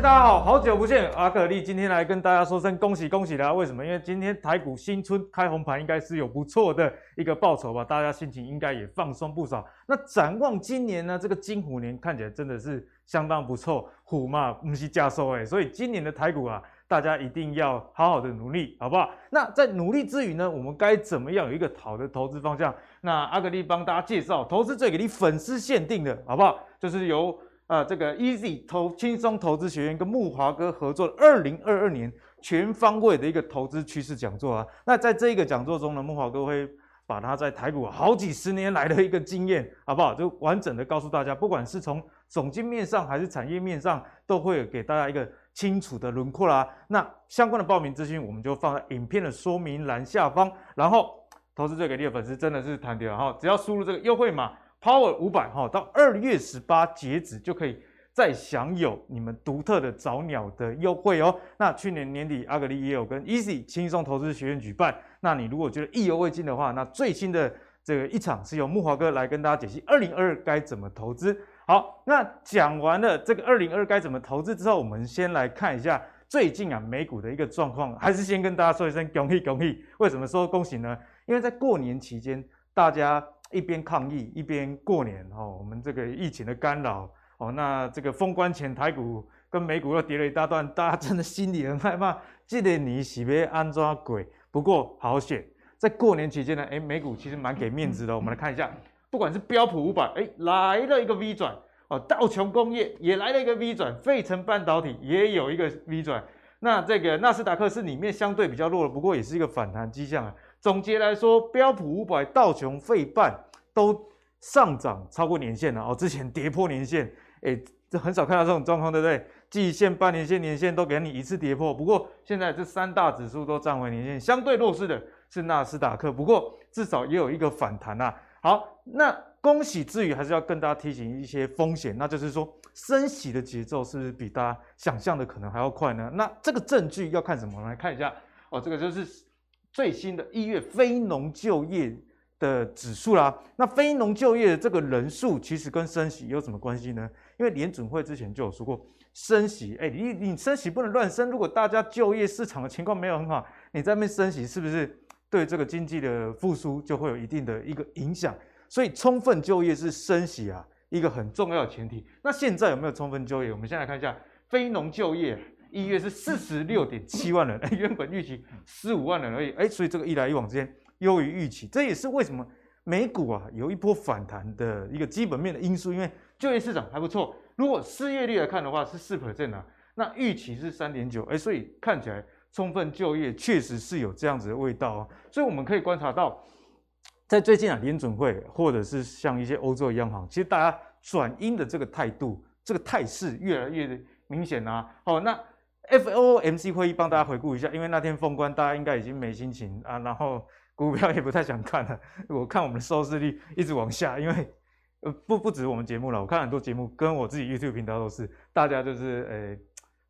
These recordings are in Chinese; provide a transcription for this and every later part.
大家好，好久不见，阿格力今天来跟大家说声恭喜恭喜啦！为什么？因为今天台股新春开红盘，应该是有不错的一个报酬吧，大家心情应该也放松不少。那展望今年呢，这个金虎年看起来真的是相当不错，虎嘛不是假收哎，所以今年的台股啊，大家一定要好好的努力，好不好？那在努力之余呢，我们该怎么样有一个好的投资方向？那阿格力帮大家介绍投资最给力粉丝限定的，好不好？就是由啊，这个 Easy 投轻松投资学院跟木华哥合作的二零二二年全方位的一个投资趋势讲座啊。那在这一个讲座中呢，木华哥会把他在台股好几十年来的一个经验，好不好？就完整的告诉大家，不管是从总经面上还是产业面上，都会给大家一个清楚的轮廓啦。那相关的报名资讯，我们就放在影片的说明栏下方。然后，投资最给力的粉丝真的是弹掉哈，只要输入这个优惠码。Power 五百哈，到二月十八截止就可以再享有你们独特的早鸟的优惠哦。那去年年底阿格力也有跟 Easy 轻松投资学院举办，那你如果觉得意犹未尽的话，那最新的这个一场是由木华哥来跟大家解析二零二二该怎么投资。好，那讲完了这个二零二二该怎么投资之后，我们先来看一下最近啊美股的一个状况，还是先跟大家说一声恭喜恭喜。为什么说恭喜呢？因为在过年期间大家。一边抗疫一边过年哦，我们这个疫情的干扰哦，那这个封关前台股跟美股又跌了一大段，大家真的心里很害怕。记得你洗别安抓鬼，不过好险，在过年期间呢，哎，美股其实蛮给面子的。我们来看一下，不管是标普五百，哎，来了一个 V 转哦，道琼工业也来了一个 V 转，费城半导体也有一个 V 转。那这个纳斯达克是里面相对比较弱的，不过也是一个反弹迹象啊。总结来说，标普五百、道琼、费半都上涨超过年线了哦。之前跌破年线，哎，这很少看到这种状况，对不对？季线、半年线、年线都给你一次跌破。不过现在这三大指数都站回年线，相对弱势的是纳斯达克，不过至少也有一个反弹呐。好，那恭喜之余，还是要跟大家提醒一些风险，那就是说升息的节奏是不是比大家想象的可能还要快呢？那这个证据要看什么？来看一下哦，这个就是。最新的一月非农就业的指数啦，那非农就业的这个人数其实跟升息有什么关系呢？因为联准会之前就有说过，升息，哎，你你升息不能乱升，如果大家就业市场的情况没有很好，你在那边升息是不是对这个经济的复苏就会有一定的一个影响？所以充分就业是升息啊一个很重要的前提。那现在有没有充分就业？我们先来看一下非农就业。一月是四十六点七万人，原本预期十五万人而已，哎，所以这个一来一往之间优于预期，这也是为什么美股啊有一波反弹的一个基本面的因素，因为就业市场还不错。如果失业率来看的话是四 percent 啊，那预期是三点九，哎，所以看起来充分就业确实是有这样子的味道啊。所以我们可以观察到，在最近啊联准会或者是像一些欧洲央行，其实大家转阴的这个态度，这个态势越来越明显啊。好，那。FOMC 会议帮大家回顾一下，因为那天封关，大家应该已经没心情啊，然后股票也不太想看了。我看我们的收视率一直往下，因为呃不不止我们节目了，我看很多节目跟我自己 YouTube 频道都是，大家就是呃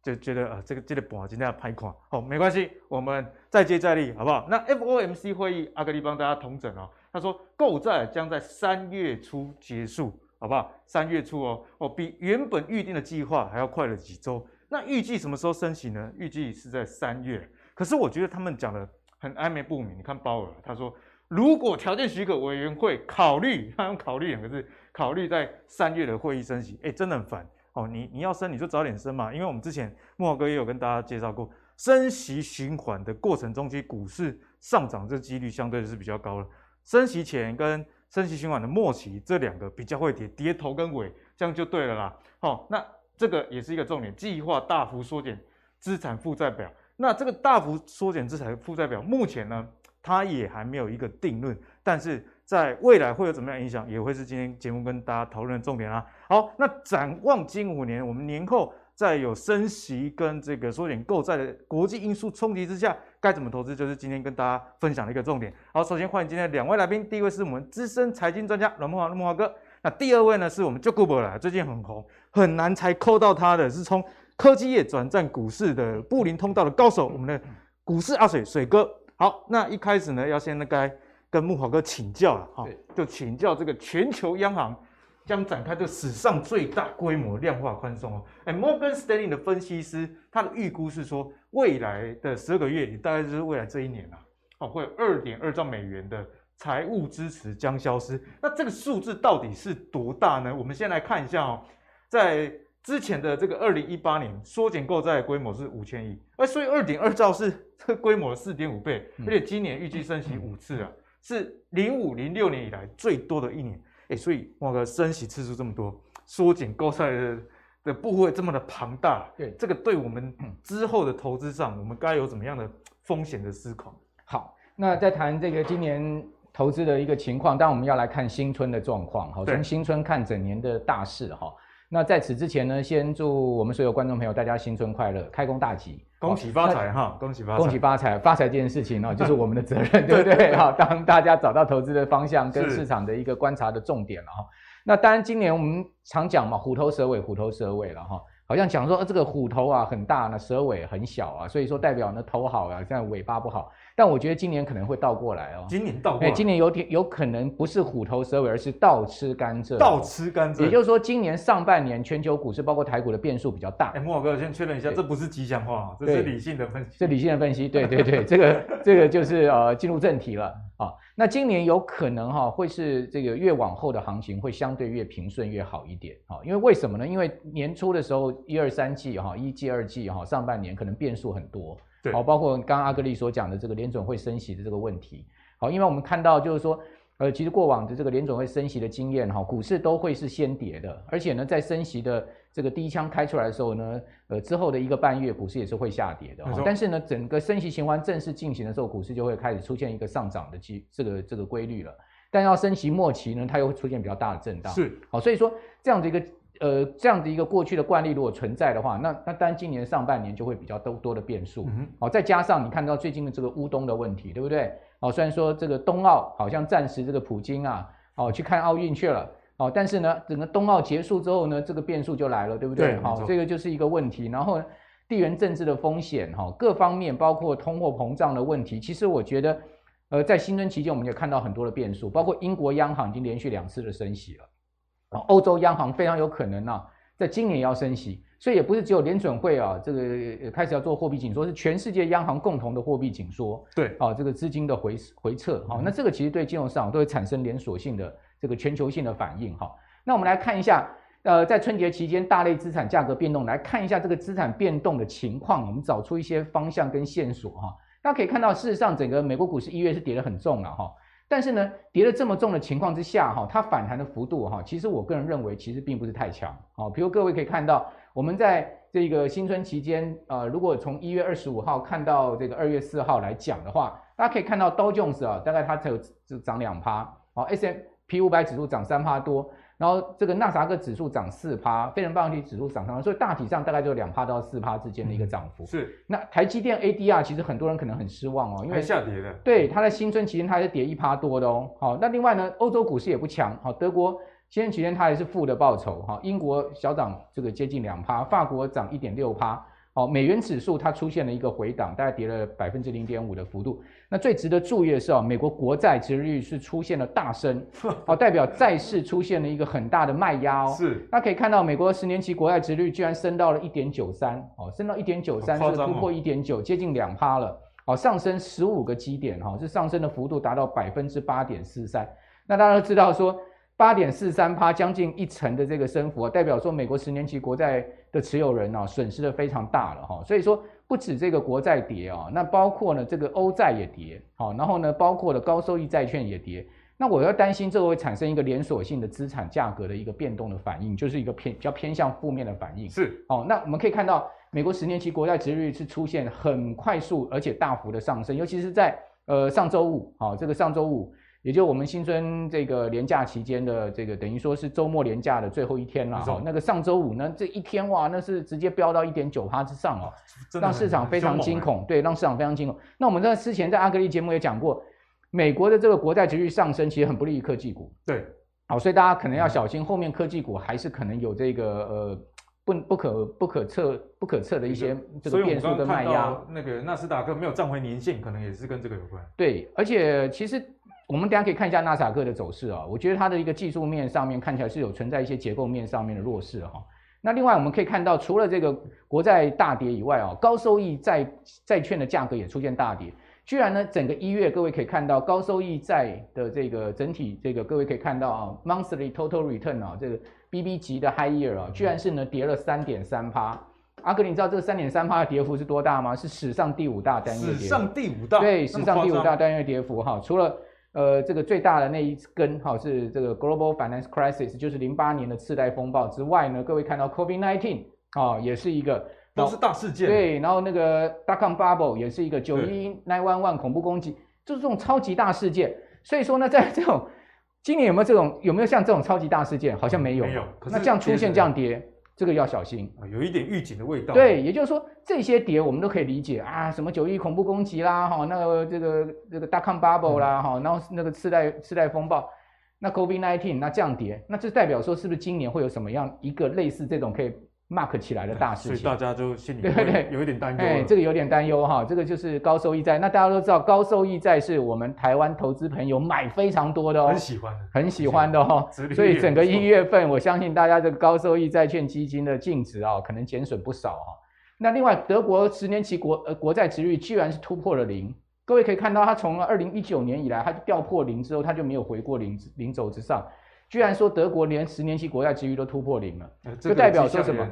就觉得啊、呃、这个这个盘今天要拍垮，好没关系，我们再接再厉，好不好？那 FOMC 会议阿格力帮大家统整哦，他说购债将在三月初结束，好不好？三月初哦哦比原本预定的计划还要快了几周。那预计什么时候升息呢？预计是在三月。可是我觉得他们讲的很暧昧不明。你看鲍尔，他说如果条件许可，委员会考虑，他用考虑两个字，考虑在三月的会议升息。哎，真的很烦哦。你你要升你就早点升嘛，因为我们之前木华哥也有跟大家介绍过，升息循环的过程中，其实股市上涨这几率相对是比较高的。升息前跟升息循环的末期这两个比较会跌，跌头跟尾，这样就对了啦。好，那。这个也是一个重点，计划大幅缩减资产负债表。那这个大幅缩减资产负债表，目前呢，它也还没有一个定论。但是在未来会有怎么样影响，也会是今天节目跟大家讨论的重点啊。好，那展望今五年，我们年后在有升息跟这个缩减购债的国际因素冲击之下，该怎么投资，就是今天跟大家分享的一个重点。好，首先欢迎今天的两位来宾，第一位是我们资深财经专家阮慕驊慕驊哥。那第二位呢，是我们啦，最近很红，很难才扣到他的，是从科技业转战股市的布林通道的高手，我们的股市阿水水哥。好，那一开始呢，要先那个跟木华哥请教了哈，就请教这个全球央行将展开这史上最大规模量化宽松哦。哎，摩根士丹利的分析师他的预估是说，未来的十二个月，大概就是未来这一年啊，哦，会有二点二兆美元的财务支持将消失。那这个数字到底是多大呢？我们先来看一下哦，在之前的这个二零一八年，缩减购债规模是五千亿，而所以二点二兆是这个规模的四点五倍，而且今年预计升息五次啊，是零五零六年以来最多的一年。哎，所以哇个升息次数这么多，缩减购债的的部位这么的庞大，对这个对我们之后的投资上，我们该有怎么样的风险的思考？好，那在谈这个今年投资的一个情况，当然我们要来看新春的状况，好，从新春看整年的大势哈。那在此之前呢，先祝我们所有观众朋友大家新春快乐，开工大吉，恭喜发财哈，恭喜发财，恭喜发财，发财这件事情呢，就是我们的责任，对不对？好，当大家找到投资的方向跟市场的一个观察的重点了哈。那当然，今年我们常讲嘛，虎头蛇尾，虎头蛇尾了哈。好像讲说，呃，这个虎头啊很大，那蛇尾很小啊，所以说代表呢头好啊，现在尾巴不好。但我觉得今年可能会倒过来哦。今年倒过来，今年有点有可能不是虎头蛇尾，而是倒吃甘蔗。倒吃甘蔗，也就是说，今年上半年全球股市包括台股的变数比较大。哎，慕驊哥，先确认一下，这不是吉祥话，这是理性的分析。这理性的分析，对对对，这个这个就是呃进入正题了啊。那今年有可能哈会是这个越往后的行情会相对越平顺越好一点啊，因为为什么呢？因为年初的时候一二三季哈一季二季哈上半年可能变数很多。好，包括刚刚阿格力所讲的这个联准会升息的这个问题。好，因为我们看到就是说，呃，其实过往的这个联准会升息的经验，哈，股市都会是先跌的，而且呢，在升息的这个第一枪开出来的时候呢，呃，之后的一个半月，股市也是会下跌的。但是呢，整个升息循环正式进行的时候，股市就会开始出现一个上涨的机这个这个规律了。但要升息末期呢，它又会出现比较大的震荡。是，好，所以说这样的一个。呃，这样的一个过去的惯例如果存在的话，那那当然今年上半年就会比较多多的变数。嗯哼，好，再加上你看到最近的这个乌东的问题，对不对？哦，虽然说这个冬奥好像暂时这个普京啊，哦去看奥运去了，哦，但是呢，整个冬奥结束之后呢，这个变数就来了，对不对？好，这个就是一个问题。然后地缘政治的风险，哈，各方面包括通货膨胀的问题，其实我觉得，呃，在新春期间我们也看到很多的变数，包括英国央行已经连续两次的升息了。欧洲央行非常有可能啊，在今年要升息，所以也不是只有联准会啊，这个开始要做货币紧缩，是全世界央行共同的货币紧缩。对，啊，这个资金的回回撤，好，那这个其实对金融市场都会产生连锁性的这个全球性的反应，哈。那我们来看一下，呃，在春节期间大类资产价格变动，来看一下这个资产变动的情况，我们找出一些方向跟线索，哈。大家可以看到，事实上整个美国股市一月是跌得很重了，哈。但是呢，跌了这么重的情况之下，哈，它反弹的幅度，哈，其实我个人认为其实并不是太强，啊，比如各位可以看到，我们在这个新春期间，呃，如果从一月二十五号看到这个二月四号来讲的话，大家可以看到道琼斯啊，大概它才有只涨两趴，好，S M P 五百指数涨三趴多。然后这个纳斯达克指数涨四趴，费城半导体指数涨三趴，所以大体上大概就两趴到四趴之间的一个涨幅。是。那台积电 ADR 其实很多人可能很失望哦，因为下跌的。对，它在新春期间它还是跌一趴多的哦。好，那另外呢，欧洲股市也不强。好，德国新春期间它还是负的报酬。哈，英国小涨这个接近两趴，法国涨一点六趴。好，美元指数它出现了一个回档，大概跌了百分之零点五的幅度。那最值得注意的是哦，美国国债殖利率是出现了大升，好，代表债市出现了一个很大的卖压哦。是，那可以看到美国十年期国债殖利率居然升到了一点九三，哦，升到一点九三，是突破一点九，接近两趴了，好，上升十五个基点，哈，这上升的幅度达到百分之八点四三。那大家都知道说。八点四三趴，将近一成的这个升幅啊，代表说美国十年期国债的持有人啊，损失的非常大了哈。所以说不止这个国债跌啊，那包括呢这个欧债也跌，好，然后呢包括了高收益债券也跌。那我要担心这个会产生一个连锁性的资产价格的一个变动的反应，就是一个偏比较偏向负面的反应。是，哦，那我们可以看到美国十年期国债殖利率是出现很快速而且大幅的上升，尤其是在呃上周五，好，这个上周五。也就我们新春这个连假期间的这个等于说是周末连假的最后一天了哈，那个上周五呢，这一天哇，那是直接飙到一点九趴之上哦，让市场非常惊恐，对，让市场非常惊恐。那我们在之前在阿格力节目也讲过，美国的这个国债持续上升，其实很不利于科技股，对，好，所以大家可能要小心，后面科技股还是可能有这个呃不不可不可测不可测的一些这个变数的卖压。那个纳斯达克没有站回年线，可能也是跟这个有关。对，而且其实。我们等下可以看一下纳斯达克的走势啊，我觉得它的一个技术面上面看起来是有存在一些结构面上面的弱势哈。那另外我们可以看到，除了这个国债大跌以外啊，高收益债债券的价格也出现大跌。居然呢，整个一月各位可以看到高收益债的这个整体这个各位可以看到啊，monthly total return 啊，这个 BB 级的 high year 啊，居然是呢跌了三点三趴。阿哥，你知道这个三点三趴的跌幅是多大吗？是史上第五大单月跌幅。史上第五大。对，史上第五大单月跌幅哈。除了呃这个最大的那一根哈是这个 global finance crisis，就是零八年的次贷风暴之外呢，各位看到 COVID nineteen 啊，也是一个。都是大事件，对，然后那个 dotcom bubble 也是一个九一 nine one one 恐怖攻击，就是这种超级大事件。所以说呢，在这种今年有没有这种有没有像这种超级大事件？好像没有，没有。那这样出现这样跌，这个要小心啊，有一点预警的味道。对，也就是说这些跌我们都可以理解啊，什么九一恐怖攻击啦，哈，那个这个这个 dotcom bubble 啦，哈，然后那个次贷次贷风暴，那 covid nineteen 那这样跌，那这代表说是不是今年会有什么样一个类似这种可以？mark 起来的大事情，所以大家就心里对对对有一点担忧。哎，这个有点担忧哈，这个就是高收益债。那大家都知道，高收益债是我们台湾投资朋友买非常多的哦，很喜欢的，很喜欢的哦。所以整个一月份，我相信大家这个高收益债券基金的净值啊，可能减损不少哈。那另外，德国十年期国呃国债殖率居然是突破了零。各位可以看到，它从二零一九年以来，它就掉破零之后，它就没有回过零零轴之上。居然说德国连十年期国债殖率都突破零了，就代表说什么？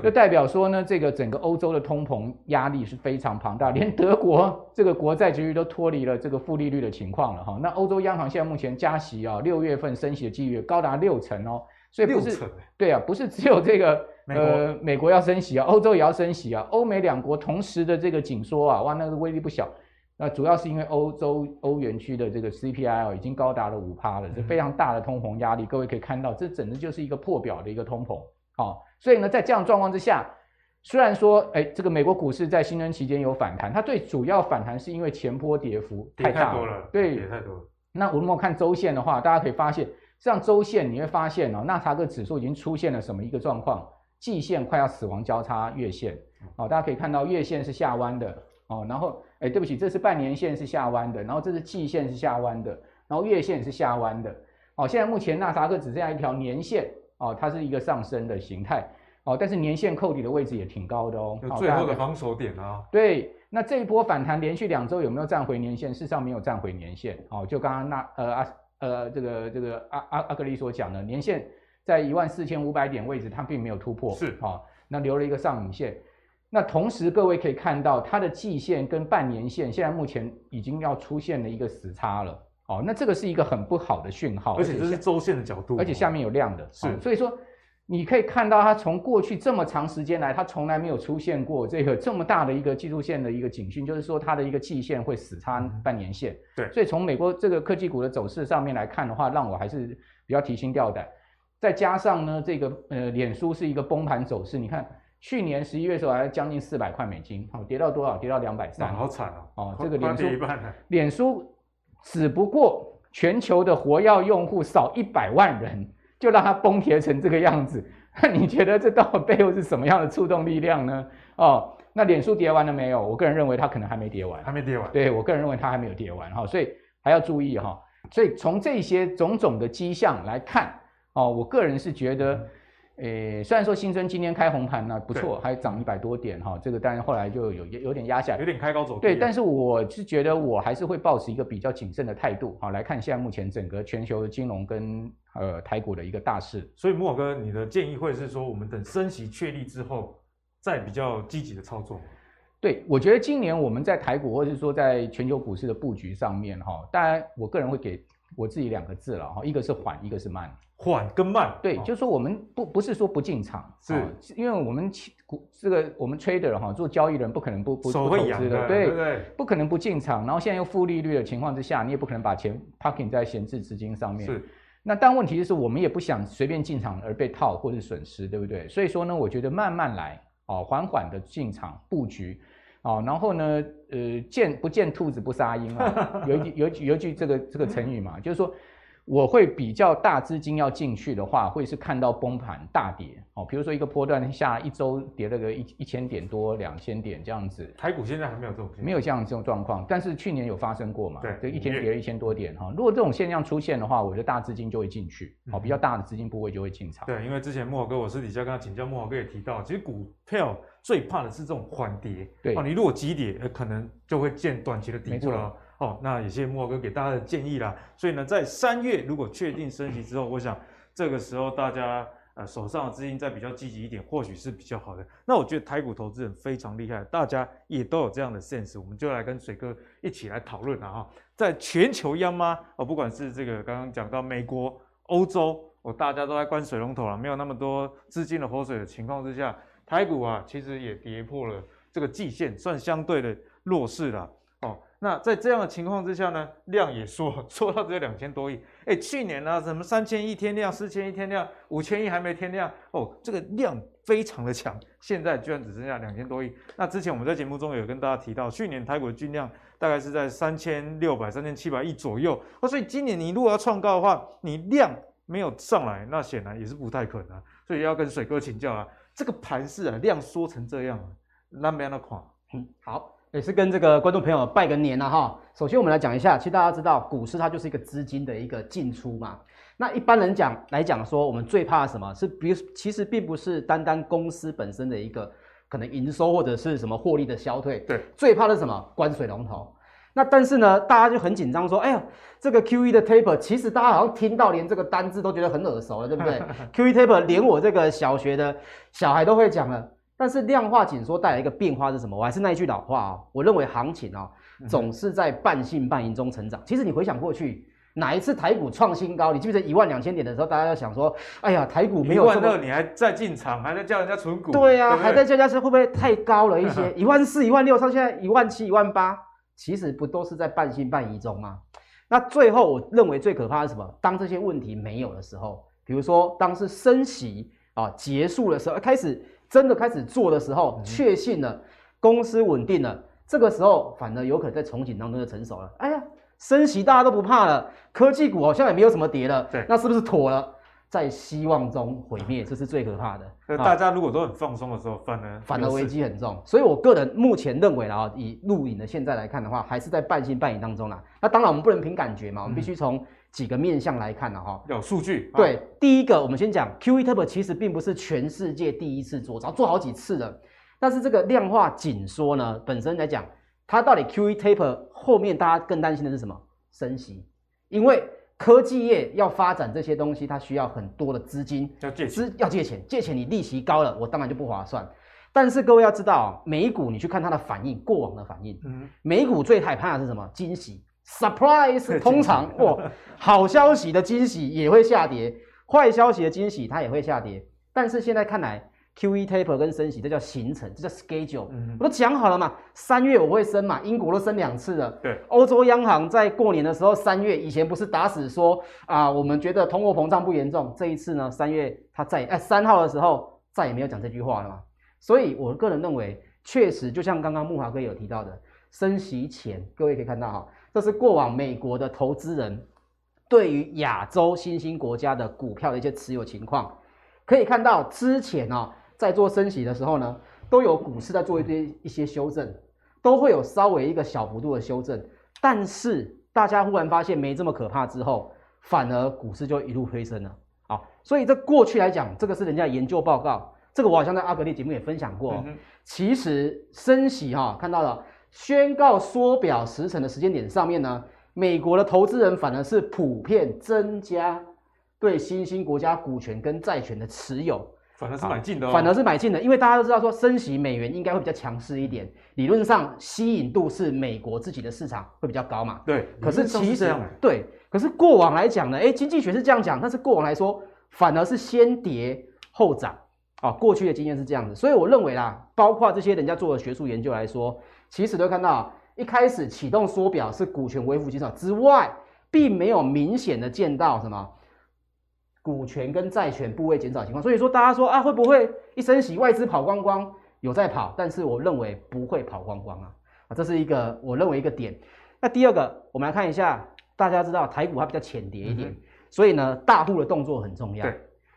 就代表说呢，这个整个欧洲的通膨压力是非常庞大，连德国这个国债殖率都脱离了这个负利率的情况了哈。那欧洲央行现在目前加息啊，六月份升息的几率高达六成哦，所以不是对啊，不是只有这个呃美国要升息啊，欧洲也要升息啊，欧美两国同时的这个紧缩啊，哇，那个威力不小。那主要是因为欧洲欧元区的这个 CPI 已经高达了五趴了，是非常大的通膨压力。各位可以看到，这简直就是一个破表的一个通膨。好，所以呢，在这样状况之下，虽然说，哎，这个美国股市在新春期间有反弹，它最主要反弹是因为前波跌幅太大了，了对，跌太多了。那我们看周线的话，大家可以发现，像周线你会发现哦，纳查克指数已经出现了什么一个状况？季线快要死亡交叉月线，哦，大家可以看到月线是下弯的，哦，然后，哎，对不起，这是半年线是下弯的，然后这是季线是下弯的，然后月线是下弯的，哦，现在目前纳斯达克只剩下一条年线。哦，它是一个上升的形态，哦，但是年线扣底的位置也挺高的哦。最后的防守点啊。对，那这一波反弹连续两周有没有站回年线？事实上没有站回年线。哦，就刚刚那呃阿呃这个这个阿阿阿格里所讲的，年线在一万四千五百点位置，它并没有突破。是，哦，那留了一个上影线。那同时各位可以看到，它的季线跟半年线现在目前已经要出现了一个死叉了。哦，那这个是一个很不好的讯号，而且这是周线的角度，而且下面有量的，是，所以说你可以看到它从过去这么长时间来，它从来没有出现过这个这么大的一个技术线的一个警讯，就是说它的一个季线会死叉半年线。对，所以从美国这个科技股的走势上面来看的话，让我还是比较提心吊胆。再加上呢，这个呃，脸书是一个崩盘走势，你看去年十一月的时候还将近四百块美金，好，跌到多少？跌到两百三，好惨啊！哦，这个脸书，脸书。只不过全球的活跃用户少一百万人，就让它崩跌成这个样子。那你觉得这到底背后是什么样的触动力量呢？哦，那脸书跌完了没有？我个人认为它可能还没跌完，还没跌完。对，我个人认为它还没有跌完哈，所以还要注意哈。所以从这些种种的迹象来看，哦，我个人是觉得。诶，虽然说新春今天开红盘呢，不错，还涨一百多点哈，这个当然后来就有有点压下来，有点开高走低。对，但是我是觉得我还是会保持一个比较谨慎的态度，好来看现在目前整个全球的金融跟呃台股的一个大势。所以慕驊哥，你的建议会是说，我们等升息确立之后，再比较积极的操作？对，我觉得今年我们在台股或者是说在全球股市的布局上面哈，当然我个人会给我自己两个字了哈，一个是缓，一个是慢。缓跟慢，对，就是说我们不不是说不进场，是，因为我们股这个我们 trader 哈，做交易人不可能不不手会痒的，对对，不可能不进场。然后现在又负利率的情况之下，你也不可能把钱 parking 在闲置资金上面。是，那但问题就是我们也不想随便进场而被套或者损失，对不对？所以说呢，我觉得慢慢来，哦，缓缓的进场布局，哦，然后呢，呃，见不见兔子不撒鹰啊，有一句有一句有一句这个这个成语嘛，就是说。我会比较大资金要进去的话，会是看到崩盘大跌哦，比如说一个波段下一周跌了个一一千点多两千点这样子。台股现在还没有这种没有这样这种状况，但是去年有发生过嘛？对，就一天跌了一千多点哈。如果这种现象出现的话，我觉得大资金就会进去，好、嗯，比较大的资金部位就会进场。对，因为之前慕驊哥我私底下跟他请教，慕驊哥也提到，其实股票最怕的是这种缓跌。对，哦，你如果急跌，可能就会见短期的底部了。哦，那也谢谢慕驊哥给大家的建议啦。所以呢，在三月如果确定升息之后，我想这个时候大家呃手上的资金再比较积极一点，或许是比较好的。那我觉得台股投资人非常厉害，大家也都有这样的 sense，我们就来跟水哥一起来讨论了哈。在全球央妈哦，不管是这个刚刚讲到美国、欧洲，哦大家都在关水龙头了，没有那么多资金的活水的情况之下，台股啊其实也跌破了这个季线，算相对的弱势了。那在这样的情况之下呢，量也缩，缩到只有两千多亿。哎，去年呢、什么三千亿天量，四千亿天量，五千亿还没天量哦，这个量非常的强。现在居然只剩下两千多亿。那之前我们在节目中有跟大家提到，去年台股的均量大概是在三千六百、三千七百亿左右。哦，所以今年你如果要创高的话，你量没有上来，那显然也是不太可能。所以要跟水哥请教啊，这个盘势啊，量缩成这样，那没那款。嗯，好。也是跟这个观众朋友拜个年了哈。首先我们来讲一下，其实大家知道股市它就是一个资金的一个进出嘛。那一般人讲来讲说，我们最怕什么？是比如其实并不是单单公司本身的一个可能营收或者是什么获利的消退。对，最怕的是什么？关水龙头。那但是呢，大家就很紧张说，哎呀，这个 QE 的 taper，其实大家好像听到连这个单字都觉得很耳熟了，对不对？QE taper 连我这个小学的小孩都会讲了。但是量化紧缩带来一个变化是什么？我还是那一句老话啊、哦，我认为行情啊、哦，总是在半信半疑中成长。其实你回想过去，哪一次台股创新高？你记不记得一万两千点的时候，大家在想说，哎呀，台股没有这么，一万二你还在进场，还在叫人家存股？对呀、啊，还在叫人家是会不会太高了一些？一万四、一万六，到现在一万七、一万八，其实不都是在半信半疑中吗？那最后我认为最可怕的是什么？当这些问题没有的时候，比如说当是升息啊结束的时候，开始。真的开始做的时候，确信了公司稳定了，这个时候反而有可能在憧憬当中就成熟了。哎呀，升息大家都不怕了，科技股好像也没有什么跌了，对，那是不是妥了？在希望中毁灭，这是最可怕的。那大家如果都很放松的时候，反而反而危机很重。所以我个人目前认为啊，以录影的现在来看的话，还是在半信半疑当中啦。那当然我们不能凭感觉嘛，我们必须从。几个面向来看了哈，有数据。对，第一个我们先讲 QE taper，其实并不是全世界第一次做，早做好几次了。但是这个量化紧缩呢，本身来讲，它到底 QE taper 后面大家更担心的是什么？升息，因为科技业要发展这些东西，它需要很多的资金，要借资，要借钱，借钱你利息高了，我当然就不划算。但是各位要知道，美股你去看它的反应，过往的反应，嗯，美股最害怕的是什么？惊喜。Surprise，通常哇，好消息的惊喜也会下跌，坏消息的惊喜它也会下跌。但是现在看来，QE taper 跟升息，这叫行程，这叫 schedule。我都讲好了嘛，三月我会升嘛，英国都升两次了。对，欧洲央行在过年的时候，三月以前不是打死说啊，我们觉得通货膨胀不严重。这一次呢，三月他再哎三号的时候再也没有讲这句话了嘛。所以我个人认为，确实就像刚刚木华哥有提到的，升息前各位可以看到哈。这是过往美国的投资人对于亚洲新兴国家的股票的一些持有情况，可以看到之前啊，在做升息的时候呢，都有股市在做一些一些修正，都会有稍微一个小幅度的修正，但是大家忽然发现没这么可怕之后，反而股市就一路推升了。好，所以这过去来讲，这个是人家研究报告，这个我好像在阿格力节目也分享过。其实升息哈，看到了。宣告缩表时程的时间点上面呢，美国的投资人反而是普遍增加对新兴国家股权跟债权的持有，反而是买进的，反而是买进的，因为大家都知道说升息美元应该会比较强势一点，理论上吸引度是美国自己的市场会比较高嘛。对，可是其实对，可是过往来讲呢，诶，经济学是这样讲，但是过往来说反而是先跌后涨啊，过去的经验是这样子，所以我认为啦，包括这些人家做的学术研究来说。其实都看到，一开始启动缩表是股权微幅减少之外，并没有明显的见到什么股权跟债权部位减少情况。所以说，大家说啊，会不会一升息外资跑光光？有在跑，但是我认为不会跑光光啊。啊，这是一个我认为一个点。那第二个，我们来看一下，大家知道台股它比较浅碟一点，所以呢，大户的动作很重要。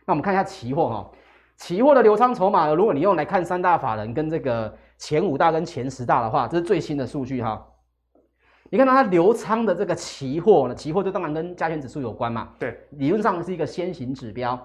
那我们看一下期货哈，期货的流仓筹码，如果你用来看三大法人跟这个前五大跟前十大的话，这是最新的数据哈。你看到它流仓的这个期货呢，期货就当然跟加权指数有关嘛。对，理论上是一个先行指标，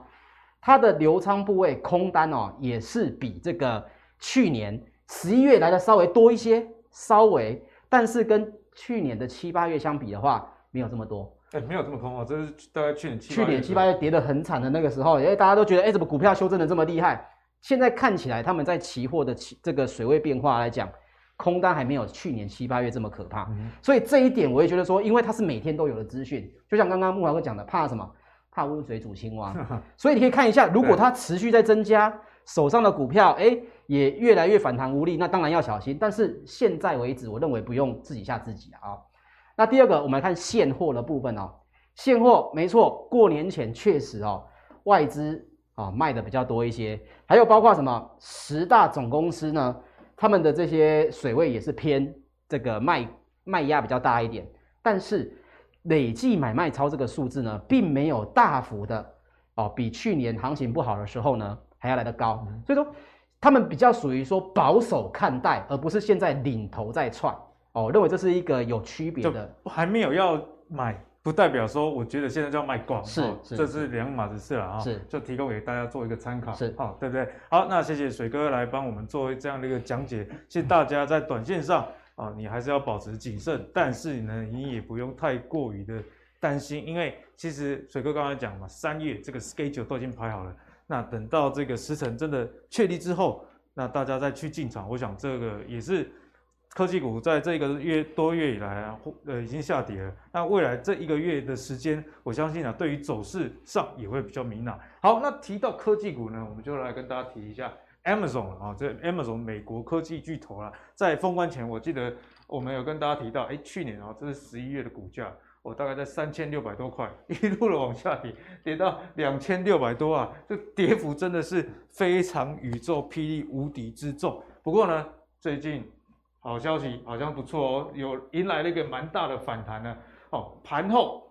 它的流仓部位空单哦，也是比这个去年十一月来的稍微多一些，稍微，但是跟去年的七八月相比的话，没有这么多。哎，没有这么空啊，这是大概去年七去年七八月跌得很惨的那个时候，因为大家都觉得，哎，怎么股票修正的这么厉害？现在看起来，他们在期货的期这个水位变化来讲，空单还没有去年七八月这么可怕。嗯、所以这一点我也觉得说，因为它是每天都有的资讯，就像刚刚木华哥讲的，怕什么？怕温水煮青蛙。所以你可以看一下，如果它持续在增加，手上的股票，哎，也越来越反弹无力，那当然要小心。但是现在为止，我认为不用自己吓自己啊。那第二个，我们来看现货的部分哦。现货没错，过年前确实哦，外资啊卖的比较多一些，还有包括什么十大总公司呢，他们的这些水位也是偏这个卖卖压比较大一点，但是累计买卖超这个数字呢，并没有大幅的哦，比去年行情不好的时候呢还要来得高，所以说他们比较属于说保守看待，而不是现在领头在窜。哦，我认为这是一个有区别的，还没有要买，不代表说我觉得现在就要卖光，是，哦、是这是两码子事了啊，是，就提供给大家做一个参考，是，好、哦，对不对？好，那谢谢水哥来帮我们做这样的一个讲解，其实大家在短线上啊、哦，你还是要保持谨慎，但是呢，你也不用太过于的担心，因为其实水哥刚才讲嘛，三月这个 schedule 都已经排好了，那等到这个时辰真的确立之后，那大家再去进场，我想这个也是。科技股在这个月多月以来啊，呃，已经下跌了。那未来这一个月的时间，我相信啊，对于走势上也会比较明朗。好，那提到科技股呢，我们就来跟大家提一下 Amazon 啊，这 Amazon 美国科技巨头啊，在封关前，我记得我们有跟大家提到，哎，去年啊，这是十一月的股价，我大概在三千六百多块，一路的往下跌，跌到两千六百多啊，这跌幅真的是非常宇宙霹雳无敌之重。不过呢，最近。好消息好像不错哦，有迎来了一个蛮大的反弹呢。哦，盘后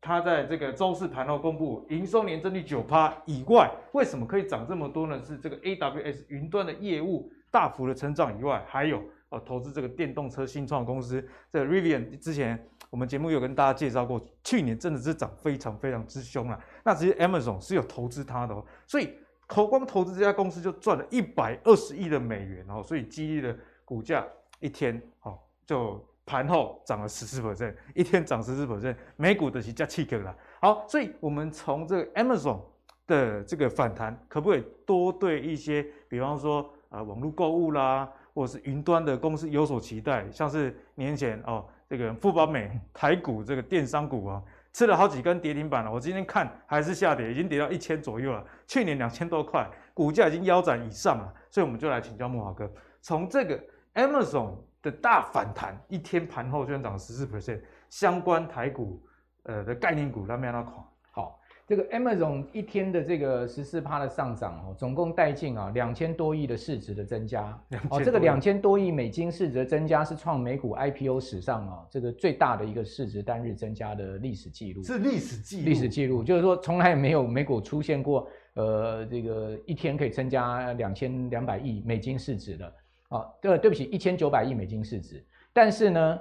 它在这个周四盘后公布营收年增率九趴以外，为什么可以涨这么多呢？是这个 AWS 云端的业务大幅的成长以外，还有哦投资这个电动车新创公司这个 Rivian，之前我们节目有跟大家介绍过，去年真的是涨非常非常之凶啊。那其实 Amazon 是有投资它的哦，所以投光投资这家公司就赚了一百二十亿的美元哦，所以激励了。股价一天哦，就盘后涨了十四百分一天涨十四百分美股的是加气个了。好，所以我们从这个 Amazon 的这个反弹，可不可以多对一些，比方说啊、呃、网络购物啦，或者是云端的公司有所期待？像是年前哦，这个富宝美台股这个电商股啊，吃了好几根跌停板了。我今天看还是下跌，已经跌到一千左右了。去年两千多块，股价已经腰斩以上了。所以我们就来请教慕驊哥，从这个。Amazon 的大反弹，一天盘后居然涨十四 percent，相关台股呃的概念股那没那狂。好，这个 Amazon 一天的这个十四趴的上涨哦，总共带进啊两千多亿的市值的增加。哦，这个两千多亿美金市值的增加是创美股 IPO 史上啊这个最大的一个市值单日增加的历史记录。是历史记录。历史记录就是说从来没有美股出现过呃这个一天可以增加两千两百亿美金市值的。啊，对，对不起，一千九百亿美金市值，但是呢，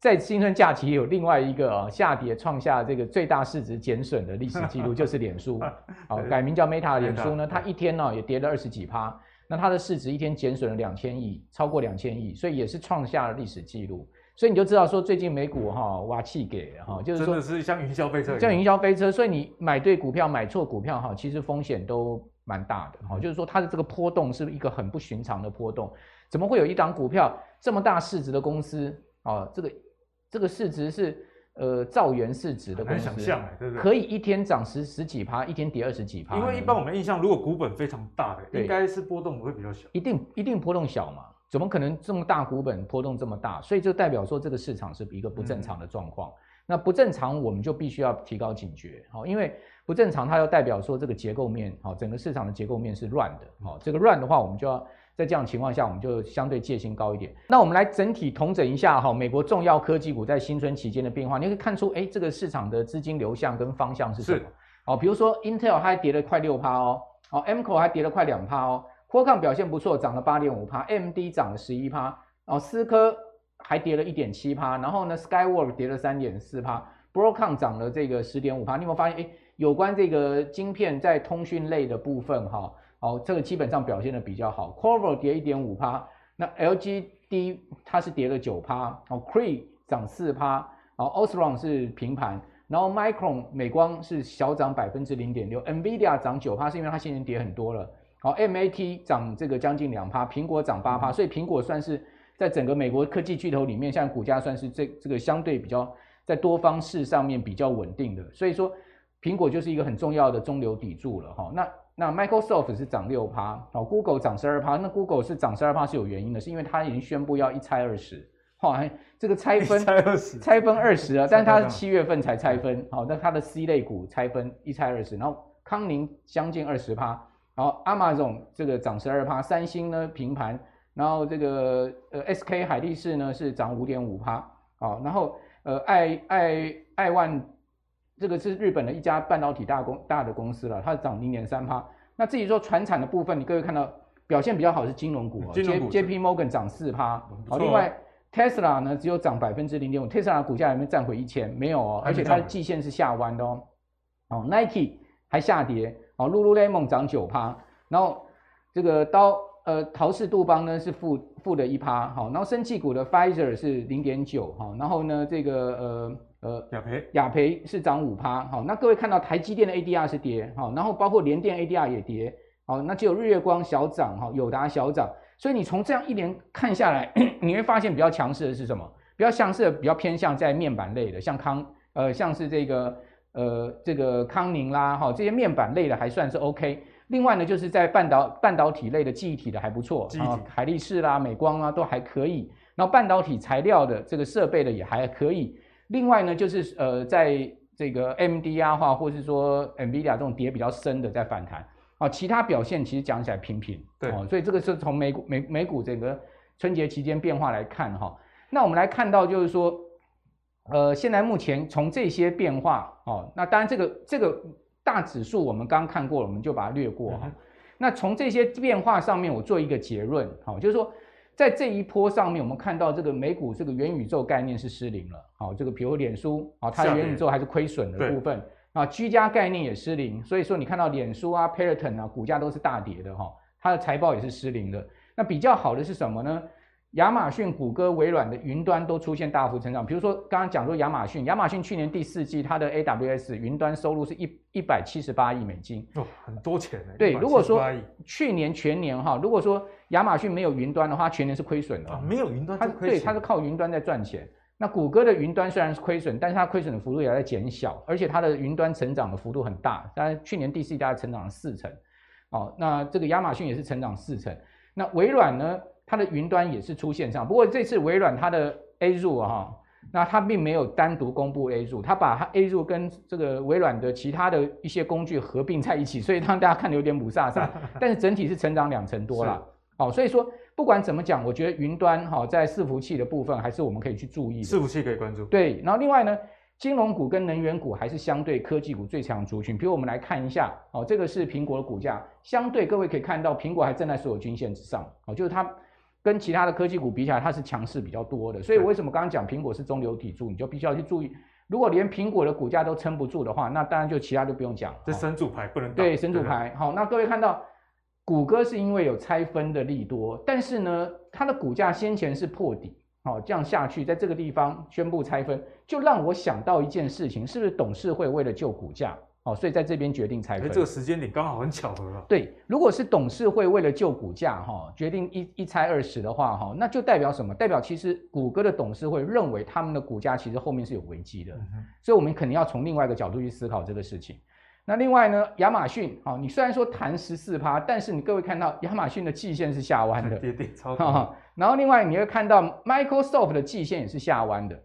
在新春假期有另外一个啊下跌创下这个最大市值减损的历史记录，就是脸书，好改名叫 Meta 的脸书呢，它一天呢也跌了二十几趴，那它的市值一天减损了两千亿，超过两千亿，所以也是创下了历史记录，所以你就知道说最近美股哈挖气给哈，就是说真的是像云霄飞车，像云霄飞车，所以你买对股票买错股票哈，其实风险都。蛮大的哈，就是说它的这个波动是一个很不寻常的波动，怎么会有一档股票这么大市值的公司啊？这个这个市值是呃兆元市值的公司，想象对不对？可以一天涨十十几趴，一天跌二十几趴。因为一般我们印象，如果股本非常大的，应该是波动会比较小。一定一定波动小嘛？怎么可能这么大股本波动这么大？所以就代表说这个市场是一个不正常的状况。嗯那不正常，我们就必须要提高警觉，好，因为不正常，它要代表说这个结构面，好，整个市场的结构面是乱的，好，这个乱的话，我们就要在这样的情况下，我们就相对戒心高一点。那我们来整体统整一下哈，美国重要科技股在新春期间的变化，你可以看出，哎，这个市场的资金流向跟方向是什么？哦，比如说 Intel 它还跌了快六趴哦，哦，Amkor 还跌了快两趴哦，Qualcomm 表现不错，涨了八点五趴，AMD 涨了十一趴，哦，思科还跌了一点七趴，然后呢，Skyworks 跌了三点四趴，Broadcom 涨了这个十点五趴。你有没有发现，哎，有关这个晶片在通讯类的部分哈？哦，这个基本上表现的比较好 Corvo 跌一点五趴，那 LGD 它是跌了九趴，哦，Cree 涨四趴，哦，Osron 是平盘，然后 Micron 美光是小涨百分之零点六，NVIDIA 涨九趴是因为它现在跌很多了，好，MAT 涨这个将近两趴，苹果涨八趴，所以苹果算是在整个美国科技巨头里面，现在股价算是这这个相对比较在多方式上面比较稳定的，所以说苹果就是一个很重要的中流砥柱了哈，那。那 Microsoft 是涨六趴，哦，Google 涨十二趴。那 Google 是涨十二趴是有原因的，是因为它已经宣布要一拆二十，哇，这个拆分拆二十，拆分二十啊，但是它是七月份才拆分，好，那它的 C 类股拆分一拆二十，然后康宁将近二十趴，然后 Amazon 这个涨十二趴，三星呢平盘，然后这个呃 SK 海力士呢是涨五点五趴，好，然后呃爱爱爱万。这个是日本的一家半导体大公大的公司了，它涨零点三趴。那至于说传产的部分，你各位看到表现比较好是金融股啊，J P Morgan 涨四趴。好，另外 Tesla 呢只有涨百分之零点五，Tesla 股价有没有站回一千？没有哦，而且它的季线是下弯的哦。哦，Nike 还下跌，哦，Lululemon 涨九趴，然后这个刀呃陶氏杜邦呢是负负的一趴，好，然后生技股的 Pfizer 是零点九，哈，然后呢这个呃。呃，雅培雅培是涨五趴，好，那各位看到台积电的 ADR 是跌，好，然后包括联电 ADR 也跌，好，那只有日月光小涨，哈，友达小涨，所以你从这样一连看下来，你会发现比较强势的是什么？比较强势的比较偏向在面板类的，像康，呃，像是这个，呃，这个康宁啦，哈，这些面板类的还算是 OK。另外呢，就是在半导半导体类的记忆体的还不错，啊，海力士啦、美光啊都还可以，然后半导体材料的这个设备的也还可以。另外呢，就是呃，在这个 AMD 啊，或或是说 NVIDIA 这种跌比较深的在反弹啊，其他表现其实讲起来平平，对，哦，所以这个是从美股美美股整个春节期间变化来看哈。那我们来看到就是说，呃，现在目前从这些变化哦，那当然这个这个大指数我们刚刚看过了，我们就把它略过哈。嗯、那从这些变化上面，我做一个结论，好，就是说。在这一波上面，我们看到这个美股这个元宇宙概念是失灵了。好，这个比如脸书啊，它的元宇宙还是亏损的部分啊，居家概念也失灵。所以说你看到脸书啊、Peloton 啊，股价都是大跌的哈，它的财报也是失灵的。那比较好的是什么呢？亚马逊、谷歌、微软的云端都出现大幅成长。比如说刚刚讲说亚马逊，亚马逊去年第四季它的 AWS 云端收入是一一百七十八亿美金哦，很多钱呢。对，如果说去年全年哈，如果说亚马逊没有云端的话，全年是亏损的。啊，没有云端，它对，它是靠云端在赚钱。那谷歌的云端虽然是亏损，但是它亏损的幅度也在减小，而且它的云端成长的幅度很大，当然去年第四季大概成长了四成。哦，那这个亚马逊也是成长四成。那微软呢？它的云端也是出现上，不过这次微软它的 Azure 哈，那它并没有单独公布 Azure，它把它 Azure 跟这个微软的其他的一些工具合并在一起，所以让大家看的有点雾煞煞，但是整体是成长两成多了。好，所以说不管怎么讲，我觉得云端哈在伺服器的部分还是我们可以去注意的，伺服器可以关注。对，然后另外呢，金融股跟能源股还是相对科技股最强族群。比如我们来看一下，哦，这个是苹果的股价，相对各位可以看到，苹果还站在所有均线之上，哦，就是它。跟其他的科技股比起来，它是强势比较多的，所以为什么刚刚讲苹果是中流砥柱，你就必须要去注意。如果连苹果的股价都撑不住的话，那当然就其他就不用讲。这神主牌不能对神主牌。好，那各位看到，谷歌是因为有拆分的利多，但是呢，它的股价先前是破底，好，这样下去，在这个地方宣布拆分，就让我想到一件事情，是不是董事会为了救股价？哦，所以在这边决定拆分，这个时间点刚好很巧合啊。对，如果是董事会为了救股价哈，决定一一拆二十的话哈，那就代表什么？代表其实谷歌的董事会认为他们的股价其实后面是有危机的，嗯、所以我们肯定要从另外一个角度去思考这个事情。那另外呢，亚马逊啊，你虽然说弹十四趴，但是你各位看到亚马逊的季线是下弯的，跌跌超。然后另外你会看到 Microsoft 的季线也是下弯的，